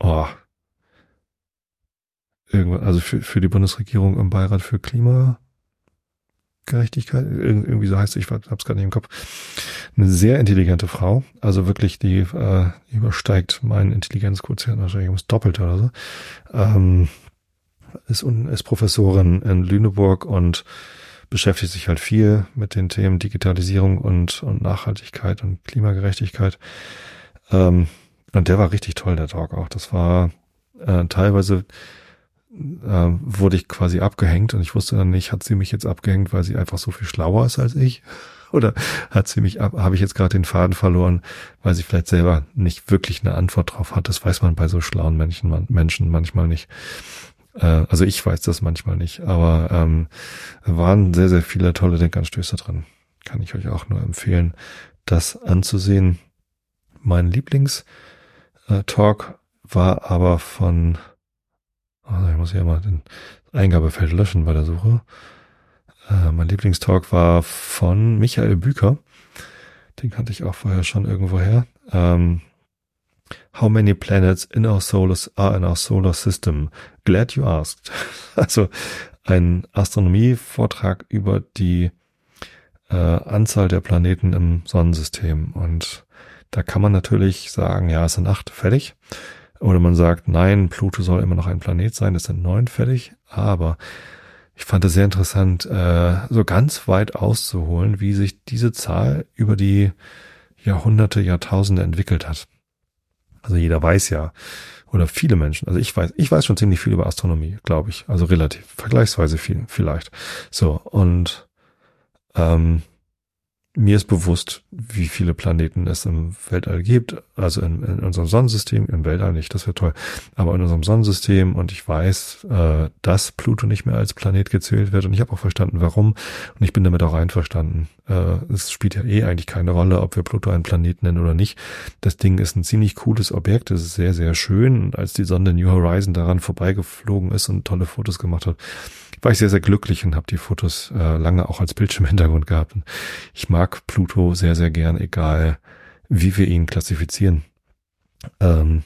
oh, irgendwann, also für, für die Bundesregierung im Beirat für Klimagerechtigkeit, irgendwie so heißt es, ich hab's gerade nicht im Kopf. Eine sehr intelligente Frau, also wirklich, die äh, übersteigt meinen Intelligenzquotient wahrscheinlich ums Doppelte oder so. Ähm, ist, ist Professorin in Lüneburg und beschäftigt sich halt viel mit den Themen Digitalisierung und, und Nachhaltigkeit und Klimagerechtigkeit. Ähm, und der war richtig toll, der Talk auch. Das war äh, teilweise äh, wurde ich quasi abgehängt und ich wusste dann nicht, hat sie mich jetzt abgehängt, weil sie einfach so viel schlauer ist als ich? Oder hat sie mich ab, habe ich jetzt gerade den Faden verloren, weil sie vielleicht selber nicht wirklich eine Antwort drauf hat? Das weiß man bei so schlauen Menschen, Menschen manchmal nicht. Äh, also ich weiß das manchmal nicht, aber ähm, waren sehr, sehr viele tolle Denkanstöße drin. Kann ich euch auch nur empfehlen, das anzusehen. Mein Lieblings- äh, war aber von, also ich muss hier mal den Eingabefeld löschen bei der Suche. Äh, mein Lieblingstalk war von Michael Büker. Den kannte ich auch vorher schon irgendwoher. Ähm, How many planets in our solar are in our solar system? Glad you asked. Also ein Astronomie-Vortrag über die äh, Anzahl der Planeten im Sonnensystem. Und da kann man natürlich sagen, ja, es sind acht, fertig. Oder man sagt, nein, Pluto soll immer noch ein Planet sein, es sind neun, fertig. Aber ich fand es sehr interessant, äh, so ganz weit auszuholen, wie sich diese Zahl über die Jahrhunderte, Jahrtausende entwickelt hat. Also jeder weiß ja, oder viele Menschen, also ich weiß, ich weiß schon ziemlich viel über Astronomie, glaube ich. Also relativ, vergleichsweise viel, vielleicht. So, und ähm, mir ist bewusst, wie viele Planeten es im Weltall gibt, also in, in unserem Sonnensystem, im Weltall nicht, das wäre toll, aber in unserem Sonnensystem und ich weiß, äh, dass Pluto nicht mehr als Planet gezählt wird und ich habe auch verstanden, warum und ich bin damit auch einverstanden. Äh, es spielt ja eh eigentlich keine Rolle, ob wir Pluto einen Planeten nennen oder nicht. Das Ding ist ein ziemlich cooles Objekt, es ist sehr, sehr schön und als die Sonde New Horizon daran vorbeigeflogen ist und tolle Fotos gemacht hat, war ich sehr, sehr glücklich und habe die Fotos äh, lange auch als Bildschirmhintergrund gehabt. Und ich mag Pluto sehr, sehr gern, egal wie wir ihn klassifizieren. Ähm,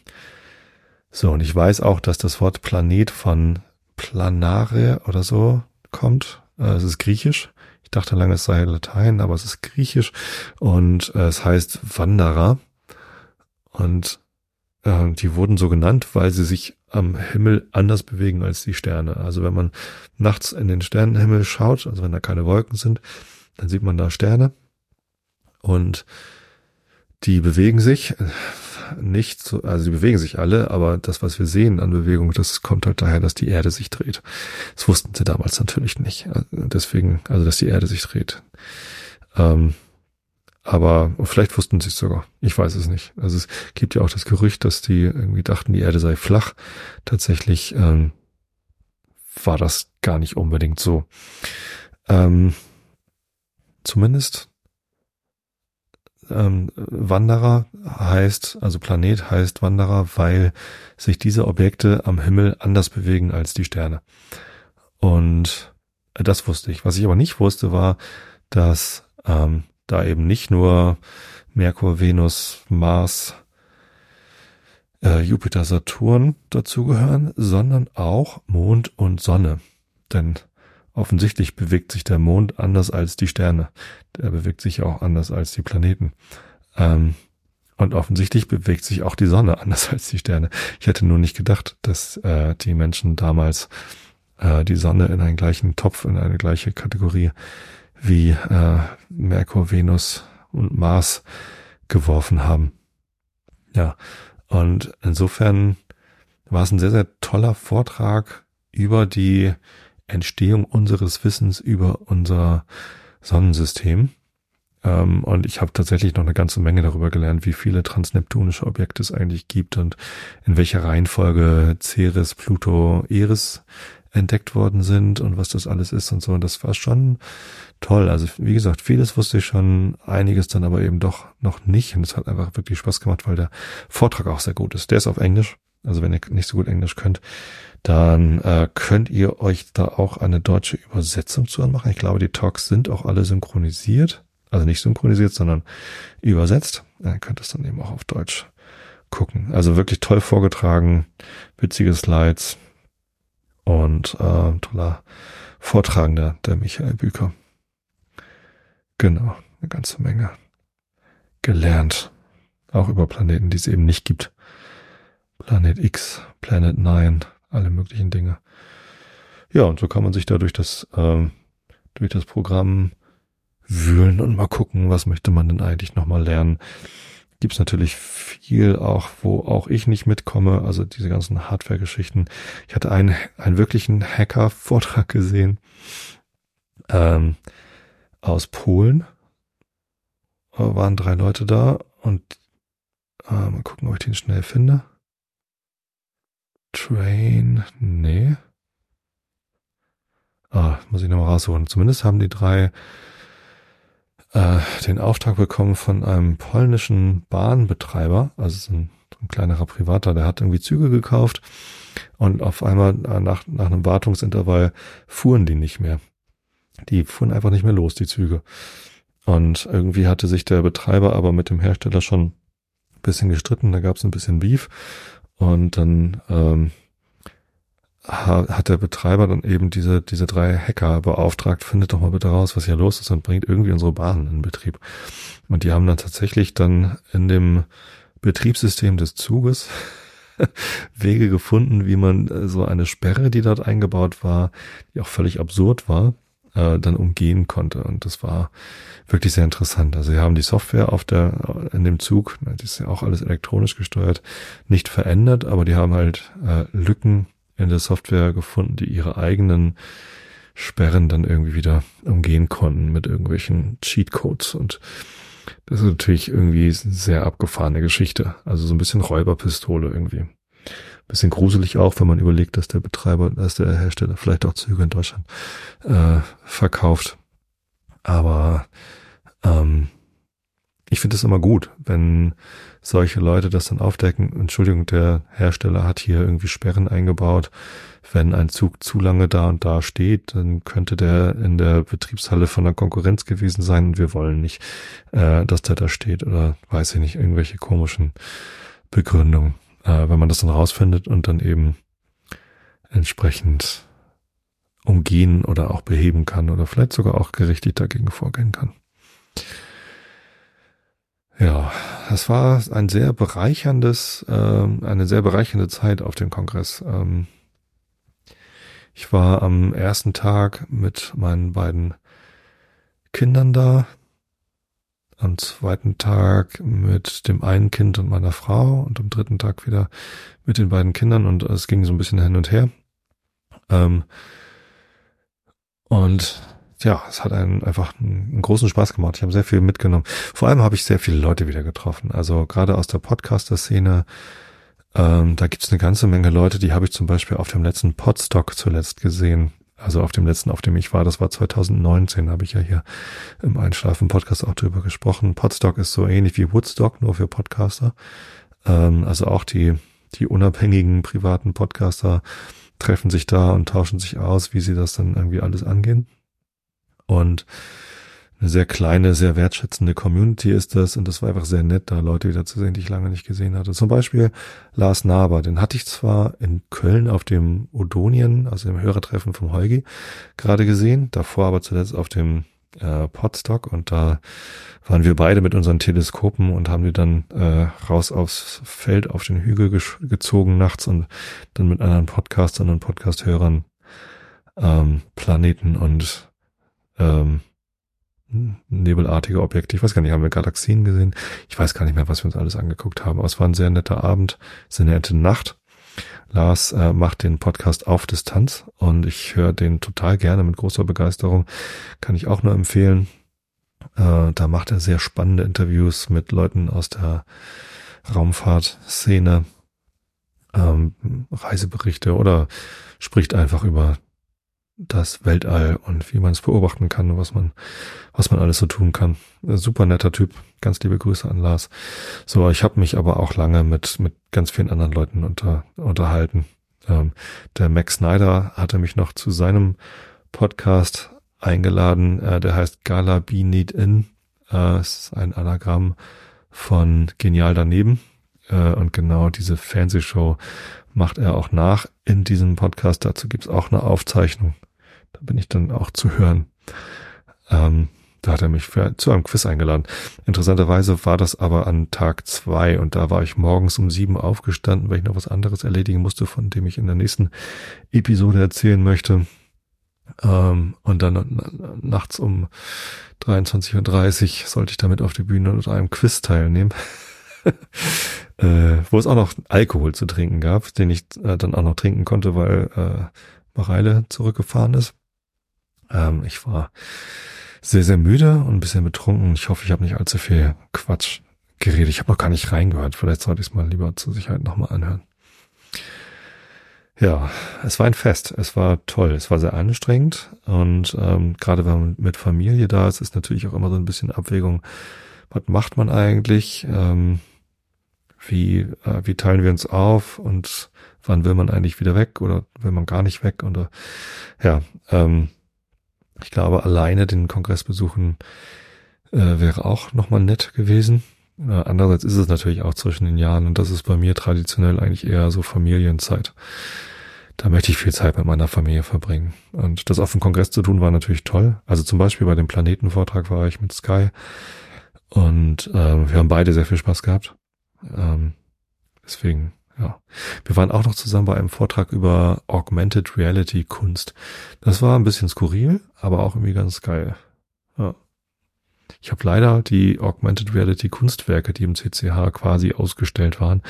so, und ich weiß auch, dass das Wort Planet von Planare oder so kommt. Äh, es ist griechisch. Ich dachte lange, es sei Latein, aber es ist griechisch und äh, es heißt Wanderer. Und äh, die wurden so genannt, weil sie sich am Himmel anders bewegen als die Sterne. Also wenn man nachts in den Sternenhimmel schaut, also wenn da keine Wolken sind, dann sieht man da Sterne und die bewegen sich nicht so, also die bewegen sich alle, aber das, was wir sehen an Bewegung, das kommt halt daher, dass die Erde sich dreht. Das wussten sie damals natürlich nicht. Deswegen, also dass die Erde sich dreht. Ähm, aber vielleicht wussten sie es sogar. Ich weiß es nicht. Also es gibt ja auch das Gerücht, dass die irgendwie dachten, die Erde sei flach. Tatsächlich ähm, war das gar nicht unbedingt so. Ähm, zumindest ähm, Wanderer heißt, also Planet heißt Wanderer, weil sich diese Objekte am Himmel anders bewegen als die Sterne. Und das wusste ich. Was ich aber nicht wusste, war, dass ähm, da eben nicht nur Merkur, Venus, Mars, äh, Jupiter, Saturn dazugehören, sondern auch Mond und Sonne. Denn offensichtlich bewegt sich der Mond anders als die Sterne. Der bewegt sich auch anders als die Planeten. Ähm, und offensichtlich bewegt sich auch die Sonne anders als die Sterne. Ich hätte nur nicht gedacht, dass äh, die Menschen damals äh, die Sonne in einen gleichen Topf, in eine gleiche Kategorie wie äh, Merkur, Venus und Mars geworfen haben. Ja, und insofern war es ein sehr, sehr toller Vortrag über die Entstehung unseres Wissens über unser Sonnensystem. Ähm, und ich habe tatsächlich noch eine ganze Menge darüber gelernt, wie viele transneptunische Objekte es eigentlich gibt und in welcher Reihenfolge Ceres, Pluto, Eris entdeckt worden sind und was das alles ist und so. Und das war schon toll. Also wie gesagt, vieles wusste ich schon, einiges dann aber eben doch noch nicht. Und es hat einfach wirklich Spaß gemacht, weil der Vortrag auch sehr gut ist. Der ist auf Englisch. Also wenn ihr nicht so gut Englisch könnt, dann äh, könnt ihr euch da auch eine deutsche Übersetzung zu anmachen. Ich glaube, die Talks sind auch alle synchronisiert. Also nicht synchronisiert, sondern übersetzt. Ihr könnt es dann eben auch auf Deutsch gucken. Also wirklich toll vorgetragen, witzige Slides, und äh, toller Vortragender, der Michael Büker. Genau, eine ganze Menge gelernt. Auch über Planeten, die es eben nicht gibt. Planet X, Planet 9, alle möglichen Dinge. ja, und so kann man sich da durch das, ähm, durch das Programm wühlen und mal gucken, was möchte man denn eigentlich nochmal lernen. Gibt's natürlich viel auch, wo auch ich nicht mitkomme, also diese ganzen Hardware-Geschichten. Ich hatte einen, einen wirklichen Hacker-Vortrag gesehen ähm, aus Polen. Da waren drei Leute da und äh, mal gucken, ob ich den schnell finde. Train, nee. Ah, muss ich nochmal rausholen. Zumindest haben die drei äh, den Auftrag bekommen von einem polnischen Bahnbetreiber, also so ein, ein kleinerer Privater, der hat irgendwie Züge gekauft und auf einmal äh, nach, nach einem Wartungsintervall fuhren die nicht mehr. Die fuhren einfach nicht mehr los, die Züge. Und irgendwie hatte sich der Betreiber aber mit dem Hersteller schon ein bisschen gestritten, da gab es ein bisschen Beef. Und dann ähm, hat der Betreiber dann eben diese, diese drei Hacker beauftragt, findet doch mal bitte raus, was hier los ist und bringt irgendwie unsere Bahn in Betrieb. Und die haben dann tatsächlich dann in dem Betriebssystem des Zuges Wege gefunden, wie man äh, so eine Sperre, die dort eingebaut war, die auch völlig absurd war, äh, dann umgehen konnte. Und das war wirklich sehr interessant. Also sie haben die Software auf der, in dem Zug, die ist ja auch alles elektronisch gesteuert, nicht verändert, aber die haben halt äh, Lücken in der Software gefunden, die ihre eigenen Sperren dann irgendwie wieder umgehen konnten mit irgendwelchen Cheatcodes und das ist natürlich irgendwie sehr abgefahrene Geschichte. Also so ein bisschen Räuberpistole irgendwie. Bisschen gruselig auch, wenn man überlegt, dass der Betreiber, dass der Hersteller vielleicht auch Züge in Deutschland äh, verkauft. Aber ähm, ich finde es immer gut, wenn solche Leute das dann aufdecken. Entschuldigung, der Hersteller hat hier irgendwie Sperren eingebaut. Wenn ein Zug zu lange da und da steht, dann könnte der in der Betriebshalle von der Konkurrenz gewesen sein und wir wollen nicht, äh, dass der da steht oder weiß ich nicht, irgendwelche komischen Begründungen. Äh, wenn man das dann rausfindet und dann eben entsprechend umgehen oder auch beheben kann oder vielleicht sogar auch gerichtlich dagegen vorgehen kann. Ja, es war ein sehr bereicherndes, äh, eine sehr bereichernde Zeit auf dem Kongress. Ähm, ich war am ersten Tag mit meinen beiden Kindern da, am zweiten Tag mit dem einen Kind und meiner Frau und am dritten Tag wieder mit den beiden Kindern und es ging so ein bisschen hin und her. Ähm, und ja, es hat einen einfach einen, großen Spaß gemacht. Ich habe sehr viel mitgenommen. Vor allem habe ich sehr viele Leute wieder getroffen. Also gerade aus der Podcaster-Szene. Ähm, da gibt's eine ganze Menge Leute, die habe ich zum Beispiel auf dem letzten Podstock zuletzt gesehen. Also auf dem letzten, auf dem ich war, das war 2019, habe ich ja hier im Einschlafen-Podcast auch drüber gesprochen. Podstock ist so ähnlich wie Woodstock, nur für Podcaster. Ähm, also auch die, die unabhängigen privaten Podcaster treffen sich da und tauschen sich aus, wie sie das dann irgendwie alles angehen. Und eine sehr kleine, sehr wertschätzende Community ist das und das war einfach sehr nett, da Leute wieder zu sehen, die ich lange nicht gesehen hatte. Zum Beispiel Lars Naber, den hatte ich zwar in Köln auf dem Odonien, also dem Hörertreffen vom Heugi, gerade gesehen, davor aber zuletzt auf dem äh, Podstock und da waren wir beide mit unseren Teleskopen und haben die dann äh, raus aufs Feld auf den Hügel gezogen nachts und dann mit anderen Podcastern und Podcasthörern ähm, Planeten und ähm, nebelartige Objekte. Ich weiß gar nicht, haben wir Galaxien gesehen? Ich weiß gar nicht mehr, was wir uns alles angeguckt haben. Aber es war ein sehr netter Abend, sehr nette Nacht. Lars äh, macht den Podcast auf Distanz und ich höre den total gerne mit großer Begeisterung. Kann ich auch nur empfehlen. Äh, da macht er sehr spannende Interviews mit Leuten aus der Raumfahrtszene, ähm, Reiseberichte oder spricht einfach über das Weltall und wie man es beobachten kann und was man, was man alles so tun kann. Super netter Typ. Ganz liebe Grüße an Lars. So, ich habe mich aber auch lange mit, mit ganz vielen anderen Leuten unter, unterhalten. Ähm, der Max Snyder hatte mich noch zu seinem Podcast eingeladen. Äh, der heißt Gala Be Need In. Äh, ist ein Anagramm von Genial daneben. Äh, und genau diese Fernsehshow macht er auch nach in diesem Podcast. Dazu gibt's auch eine Aufzeichnung. Da bin ich dann auch zu hören. Ähm, da hat er mich für, zu einem Quiz eingeladen. Interessanterweise war das aber an Tag zwei und da war ich morgens um sieben aufgestanden, weil ich noch was anderes erledigen musste, von dem ich in der nächsten Episode erzählen möchte. Ähm, und dann nachts um 23.30 Uhr sollte ich damit auf die Bühne und einem Quiz teilnehmen. äh, wo es auch noch Alkohol zu trinken gab, den ich äh, dann auch noch trinken konnte, weil äh, Mareile zurückgefahren ist. Ähm, ich war sehr, sehr müde und ein bisschen betrunken. Ich hoffe, ich habe nicht allzu viel Quatsch geredet. Ich habe noch gar nicht reingehört. Vielleicht sollte ich es mal lieber zur Sicherheit nochmal anhören. Ja, es war ein Fest. Es war toll. Es war sehr anstrengend. Und ähm, gerade wenn man mit Familie da ist, ist natürlich auch immer so ein bisschen Abwägung. Was macht man eigentlich? Ähm, wie, äh, wie teilen wir uns auf? Und wann will man eigentlich wieder weg oder will man gar nicht weg? Und äh, ja, ähm, ich glaube, alleine den Kongress besuchen äh, wäre auch nochmal nett gewesen. Äh, andererseits ist es natürlich auch zwischen den Jahren und das ist bei mir traditionell eigentlich eher so Familienzeit. Da möchte ich viel Zeit mit meiner Familie verbringen. Und das auf dem Kongress zu tun war natürlich toll. Also zum Beispiel bei dem Planetenvortrag war ich mit Sky und äh, wir haben beide sehr viel Spaß gehabt. Ähm, deswegen, ja. Wir waren auch noch zusammen bei einem Vortrag über Augmented Reality Kunst. Das war ein bisschen skurril, aber auch irgendwie ganz geil. Ja. Ich habe leider die Augmented Reality Kunstwerke, die im CCH quasi ausgestellt waren,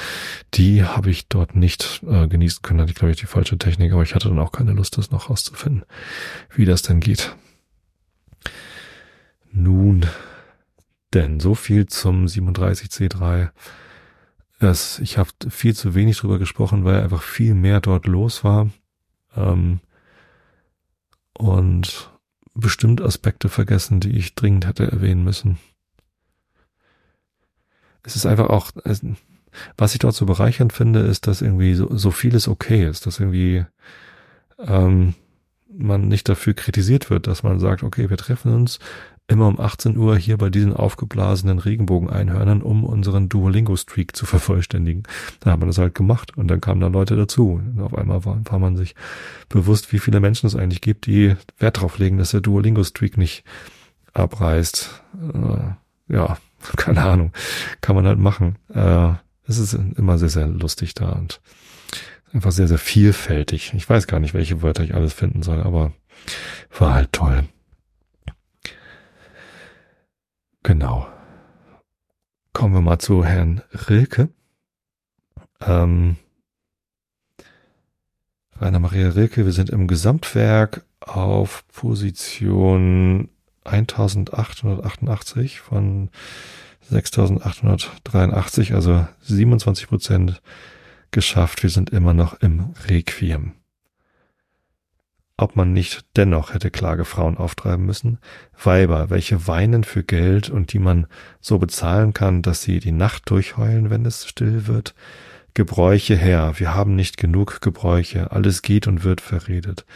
die habe ich dort nicht äh, genießen können. Hatte ich glaube ich die falsche Technik, aber ich hatte dann auch keine Lust, das noch rauszufinden, wie das denn geht. Nun, denn so viel zum 37C3. Das, ich habe viel zu wenig drüber gesprochen, weil einfach viel mehr dort los war. Ähm, und bestimmt Aspekte vergessen, die ich dringend hätte erwähnen müssen. Es ist einfach auch, was ich dort so bereichernd finde, ist, dass irgendwie so, so vieles okay ist, dass irgendwie ähm, man nicht dafür kritisiert wird, dass man sagt, okay, wir treffen uns, immer um 18 Uhr hier bei diesen aufgeblasenen Regenbogeneinhörnern, um unseren Duolingo-Streak zu vervollständigen. Da haben wir das halt gemacht und dann kamen da Leute dazu. Und auf einmal war, war man sich bewusst, wie viele Menschen es eigentlich gibt, die Wert darauf legen, dass der Duolingo-Streak nicht abreißt. Äh, ja, keine Ahnung. Kann man halt machen. Äh, es ist immer sehr, sehr lustig da und einfach sehr, sehr vielfältig. Ich weiß gar nicht, welche Wörter ich alles finden soll, aber war halt toll. Genau. Kommen wir mal zu Herrn Rilke. Ähm, Rainer Maria Rilke, wir sind im Gesamtwerk auf Position 1888 von 6883, also 27 Prozent geschafft. Wir sind immer noch im Requiem ob man nicht dennoch hätte Klagefrauen auftreiben müssen, Weiber, welche weinen für Geld und die man so bezahlen kann, dass sie die Nacht durchheulen, wenn es still wird. Gebräuche her, wir haben nicht genug Gebräuche, alles geht und wird verredet.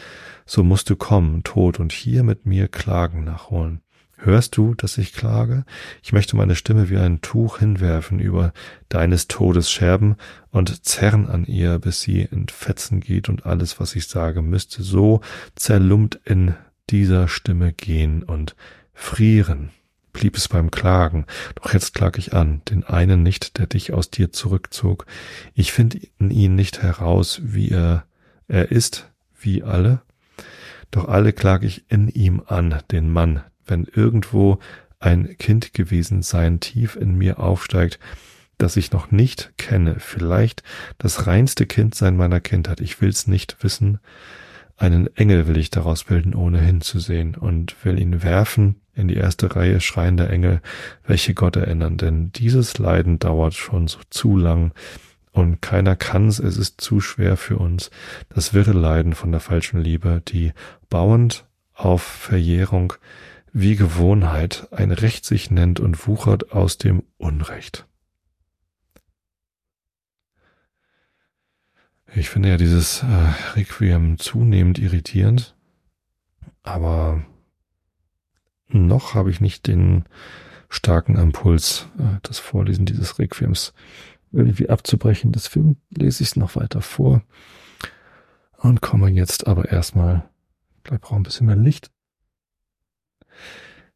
So musst du kommen, Tod, und hier mit mir Klagen nachholen. Hörst du, dass ich klage? Ich möchte meine Stimme wie ein Tuch hinwerfen über deines Todes Scherben und zerren an ihr, bis sie in Fetzen geht und alles, was ich sage, müsste so zerlumpt in dieser Stimme gehen und frieren. Blieb es beim Klagen, doch jetzt klag ich an, den einen nicht, der dich aus dir zurückzog. Ich finde in ihn nicht heraus, wie er, er ist, wie alle, doch alle klag ich in ihm an, den Mann, wenn irgendwo ein Kind gewesen sein tief in mir aufsteigt, das ich noch nicht kenne, vielleicht das reinste Kind sein meiner Kindheit, ich will's nicht wissen, einen Engel will ich daraus bilden, ohne hinzusehen, und will ihn werfen in die erste Reihe schreiender Engel, welche Gott erinnern, denn dieses Leiden dauert schon so zu lang, und keiner kann's, es ist zu schwer für uns, das wirre Leiden von der falschen Liebe, die bauend auf Verjährung wie Gewohnheit ein Recht sich nennt und wuchert aus dem Unrecht. Ich finde ja dieses äh, Requiem zunehmend irritierend, aber noch habe ich nicht den starken Impuls, äh, das Vorlesen dieses Requiems irgendwie abzubrechen. Deswegen lese ich es noch weiter vor und komme jetzt aber erstmal, ich brauche ein bisschen mehr Licht,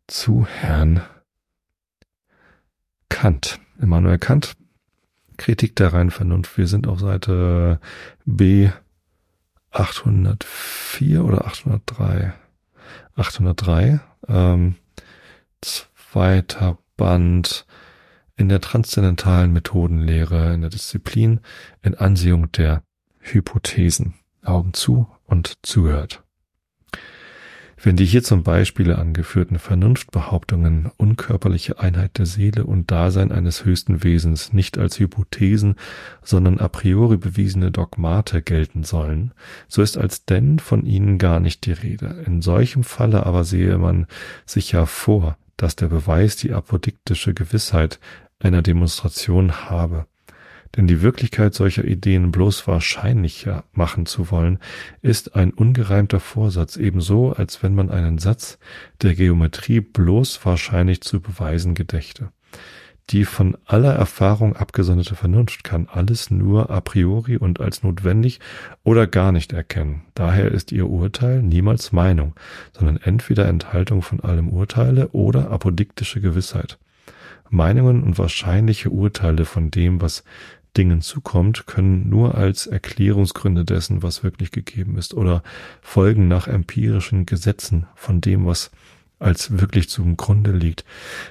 zu Herrn Kant. Immanuel Kant, Kritik der reinen Vernunft. Wir sind auf Seite B 804 oder 803? 803. Ähm, zweiter Band in der transzendentalen Methodenlehre, in der Disziplin, in Ansehung der Hypothesen. Augen zu und zugehört. Wenn die hier zum Beispiel angeführten Vernunftbehauptungen unkörperliche Einheit der Seele und Dasein eines höchsten Wesens nicht als Hypothesen, sondern a priori bewiesene Dogmate gelten sollen, so ist als denn von ihnen gar nicht die Rede. In solchem Falle aber sehe man sich ja vor, dass der Beweis die apodiktische Gewissheit einer Demonstration habe. Denn die Wirklichkeit solcher Ideen bloß wahrscheinlicher machen zu wollen, ist ein ungereimter Vorsatz, ebenso als wenn man einen Satz der Geometrie bloß wahrscheinlich zu beweisen gedächte. Die von aller Erfahrung abgesonderte Vernunft kann alles nur a priori und als notwendig oder gar nicht erkennen. Daher ist ihr Urteil niemals Meinung, sondern entweder Enthaltung von allem Urteile oder apodiktische Gewissheit. Meinungen und wahrscheinliche Urteile von dem, was Dingen zukommt, können nur als Erklärungsgründe dessen, was wirklich gegeben ist, oder folgen nach empirischen Gesetzen von dem, was als wirklich zum Grunde liegt,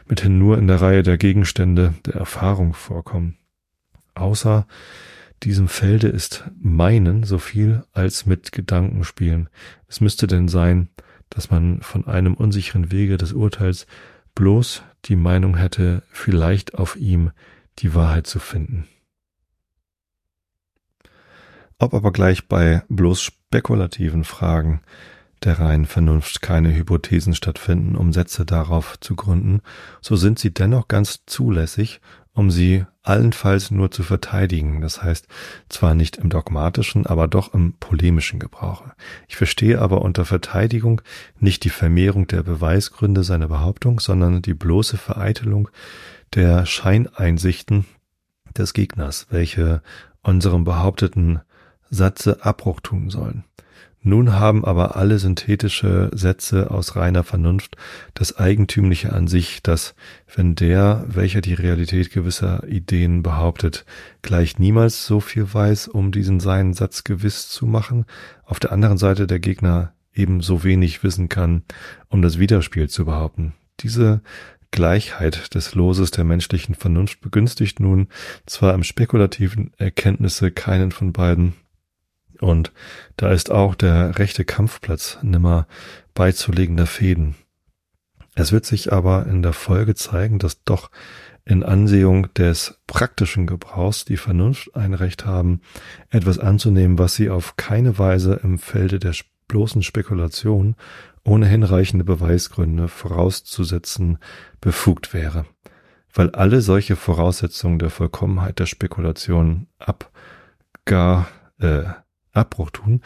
mithin nur in der Reihe der Gegenstände der Erfahrung vorkommen. Außer diesem Felde ist Meinen so viel als mit Gedanken spielen. Es müsste denn sein, dass man von einem unsicheren Wege des Urteils bloß die Meinung hätte, vielleicht auf ihm die Wahrheit zu finden. Ob aber gleich bei bloß spekulativen Fragen der reinen Vernunft keine Hypothesen stattfinden, um Sätze darauf zu gründen, so sind sie dennoch ganz zulässig, um sie allenfalls nur zu verteidigen, das heißt zwar nicht im dogmatischen, aber doch im polemischen Gebrauche. Ich verstehe aber unter Verteidigung nicht die Vermehrung der Beweisgründe seiner Behauptung, sondern die bloße Vereitelung der Scheineinsichten des Gegners, welche unserem behaupteten Satze Abbruch tun sollen. Nun haben aber alle synthetische Sätze aus reiner Vernunft das Eigentümliche an sich, dass, wenn der, welcher die Realität gewisser Ideen behauptet, gleich niemals so viel weiß, um diesen seinen Satz gewiss zu machen, auf der anderen Seite der Gegner ebenso wenig wissen kann, um das Widerspiel zu behaupten. Diese Gleichheit des Loses der menschlichen Vernunft begünstigt nun zwar im spekulativen Erkenntnisse keinen von beiden, und da ist auch der rechte Kampfplatz nimmer beizulegender Fäden. Es wird sich aber in der Folge zeigen, dass doch in Ansehung des praktischen Gebrauchs die Vernunft ein Recht haben, etwas anzunehmen, was sie auf keine Weise im Felde der bloßen Spekulation ohne hinreichende Beweisgründe vorauszusetzen befugt wäre, weil alle solche Voraussetzungen der Vollkommenheit der Spekulation ab gar äh, Abbruch tun,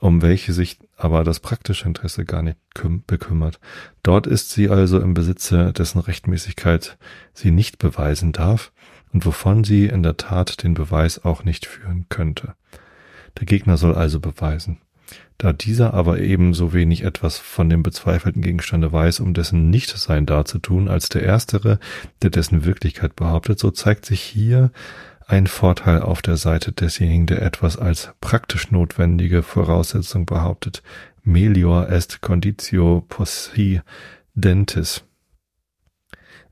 um welche sich aber das praktische Interesse gar nicht bekümmert. Dort ist sie also im Besitze, dessen Rechtmäßigkeit sie nicht beweisen darf und wovon sie in der Tat den Beweis auch nicht führen könnte. Der Gegner soll also beweisen. Da dieser aber ebenso wenig etwas von dem bezweifelten Gegenstande weiß, um dessen Nichtsein darzutun, als der Erstere, der dessen Wirklichkeit behauptet, so zeigt sich hier ein Vorteil auf der Seite desjenigen, der etwas als praktisch notwendige Voraussetzung behauptet. Melior est conditio possidentis.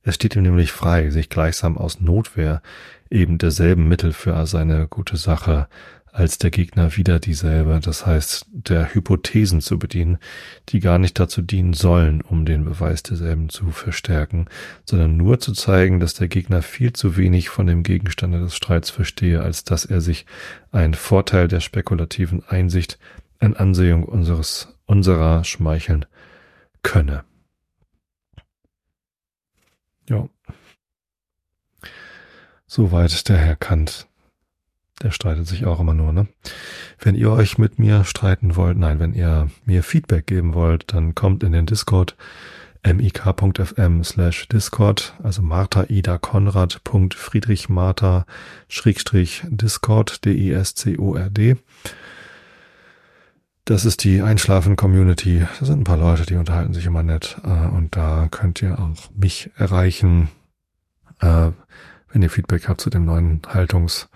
Es steht ihm nämlich frei, sich gleichsam aus Notwehr eben derselben Mittel für seine gute Sache als der Gegner wieder dieselbe, das heißt der Hypothesen zu bedienen, die gar nicht dazu dienen sollen, um den Beweis derselben zu verstärken, sondern nur zu zeigen, dass der Gegner viel zu wenig von dem Gegenstande des Streits verstehe, als dass er sich einen Vorteil der spekulativen Einsicht in Ansehung unseres, unserer schmeicheln könne. Ja. Soweit der Herr Kant der streitet sich auch immer nur, ne? Wenn ihr euch mit mir streiten wollt, nein, wenn ihr mir Feedback geben wollt, dann kommt in den Discord mik.fm slash Discord, also Martha Ida Konrad Friedrich Martha Schrägstrich Discord, D-I-S-C-O-R-D. Das ist die Einschlafen-Community. Da sind ein paar Leute, die unterhalten sich immer nett. Äh, und da könnt ihr auch mich erreichen, äh, wenn ihr Feedback habt zu dem neuen Haltungs-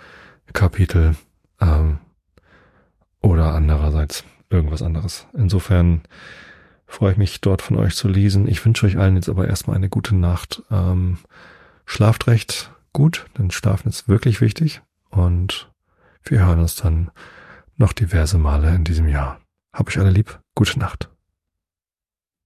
Kapitel ähm, oder an andererseits irgendwas anderes. Insofern freue ich mich dort von euch zu lesen. Ich wünsche euch allen jetzt aber erstmal eine gute Nacht. Ähm, schlaft recht gut, denn Schlafen ist wirklich wichtig und wir hören uns dann noch diverse Male in diesem Jahr. Hab euch alle lieb. Gute Nacht.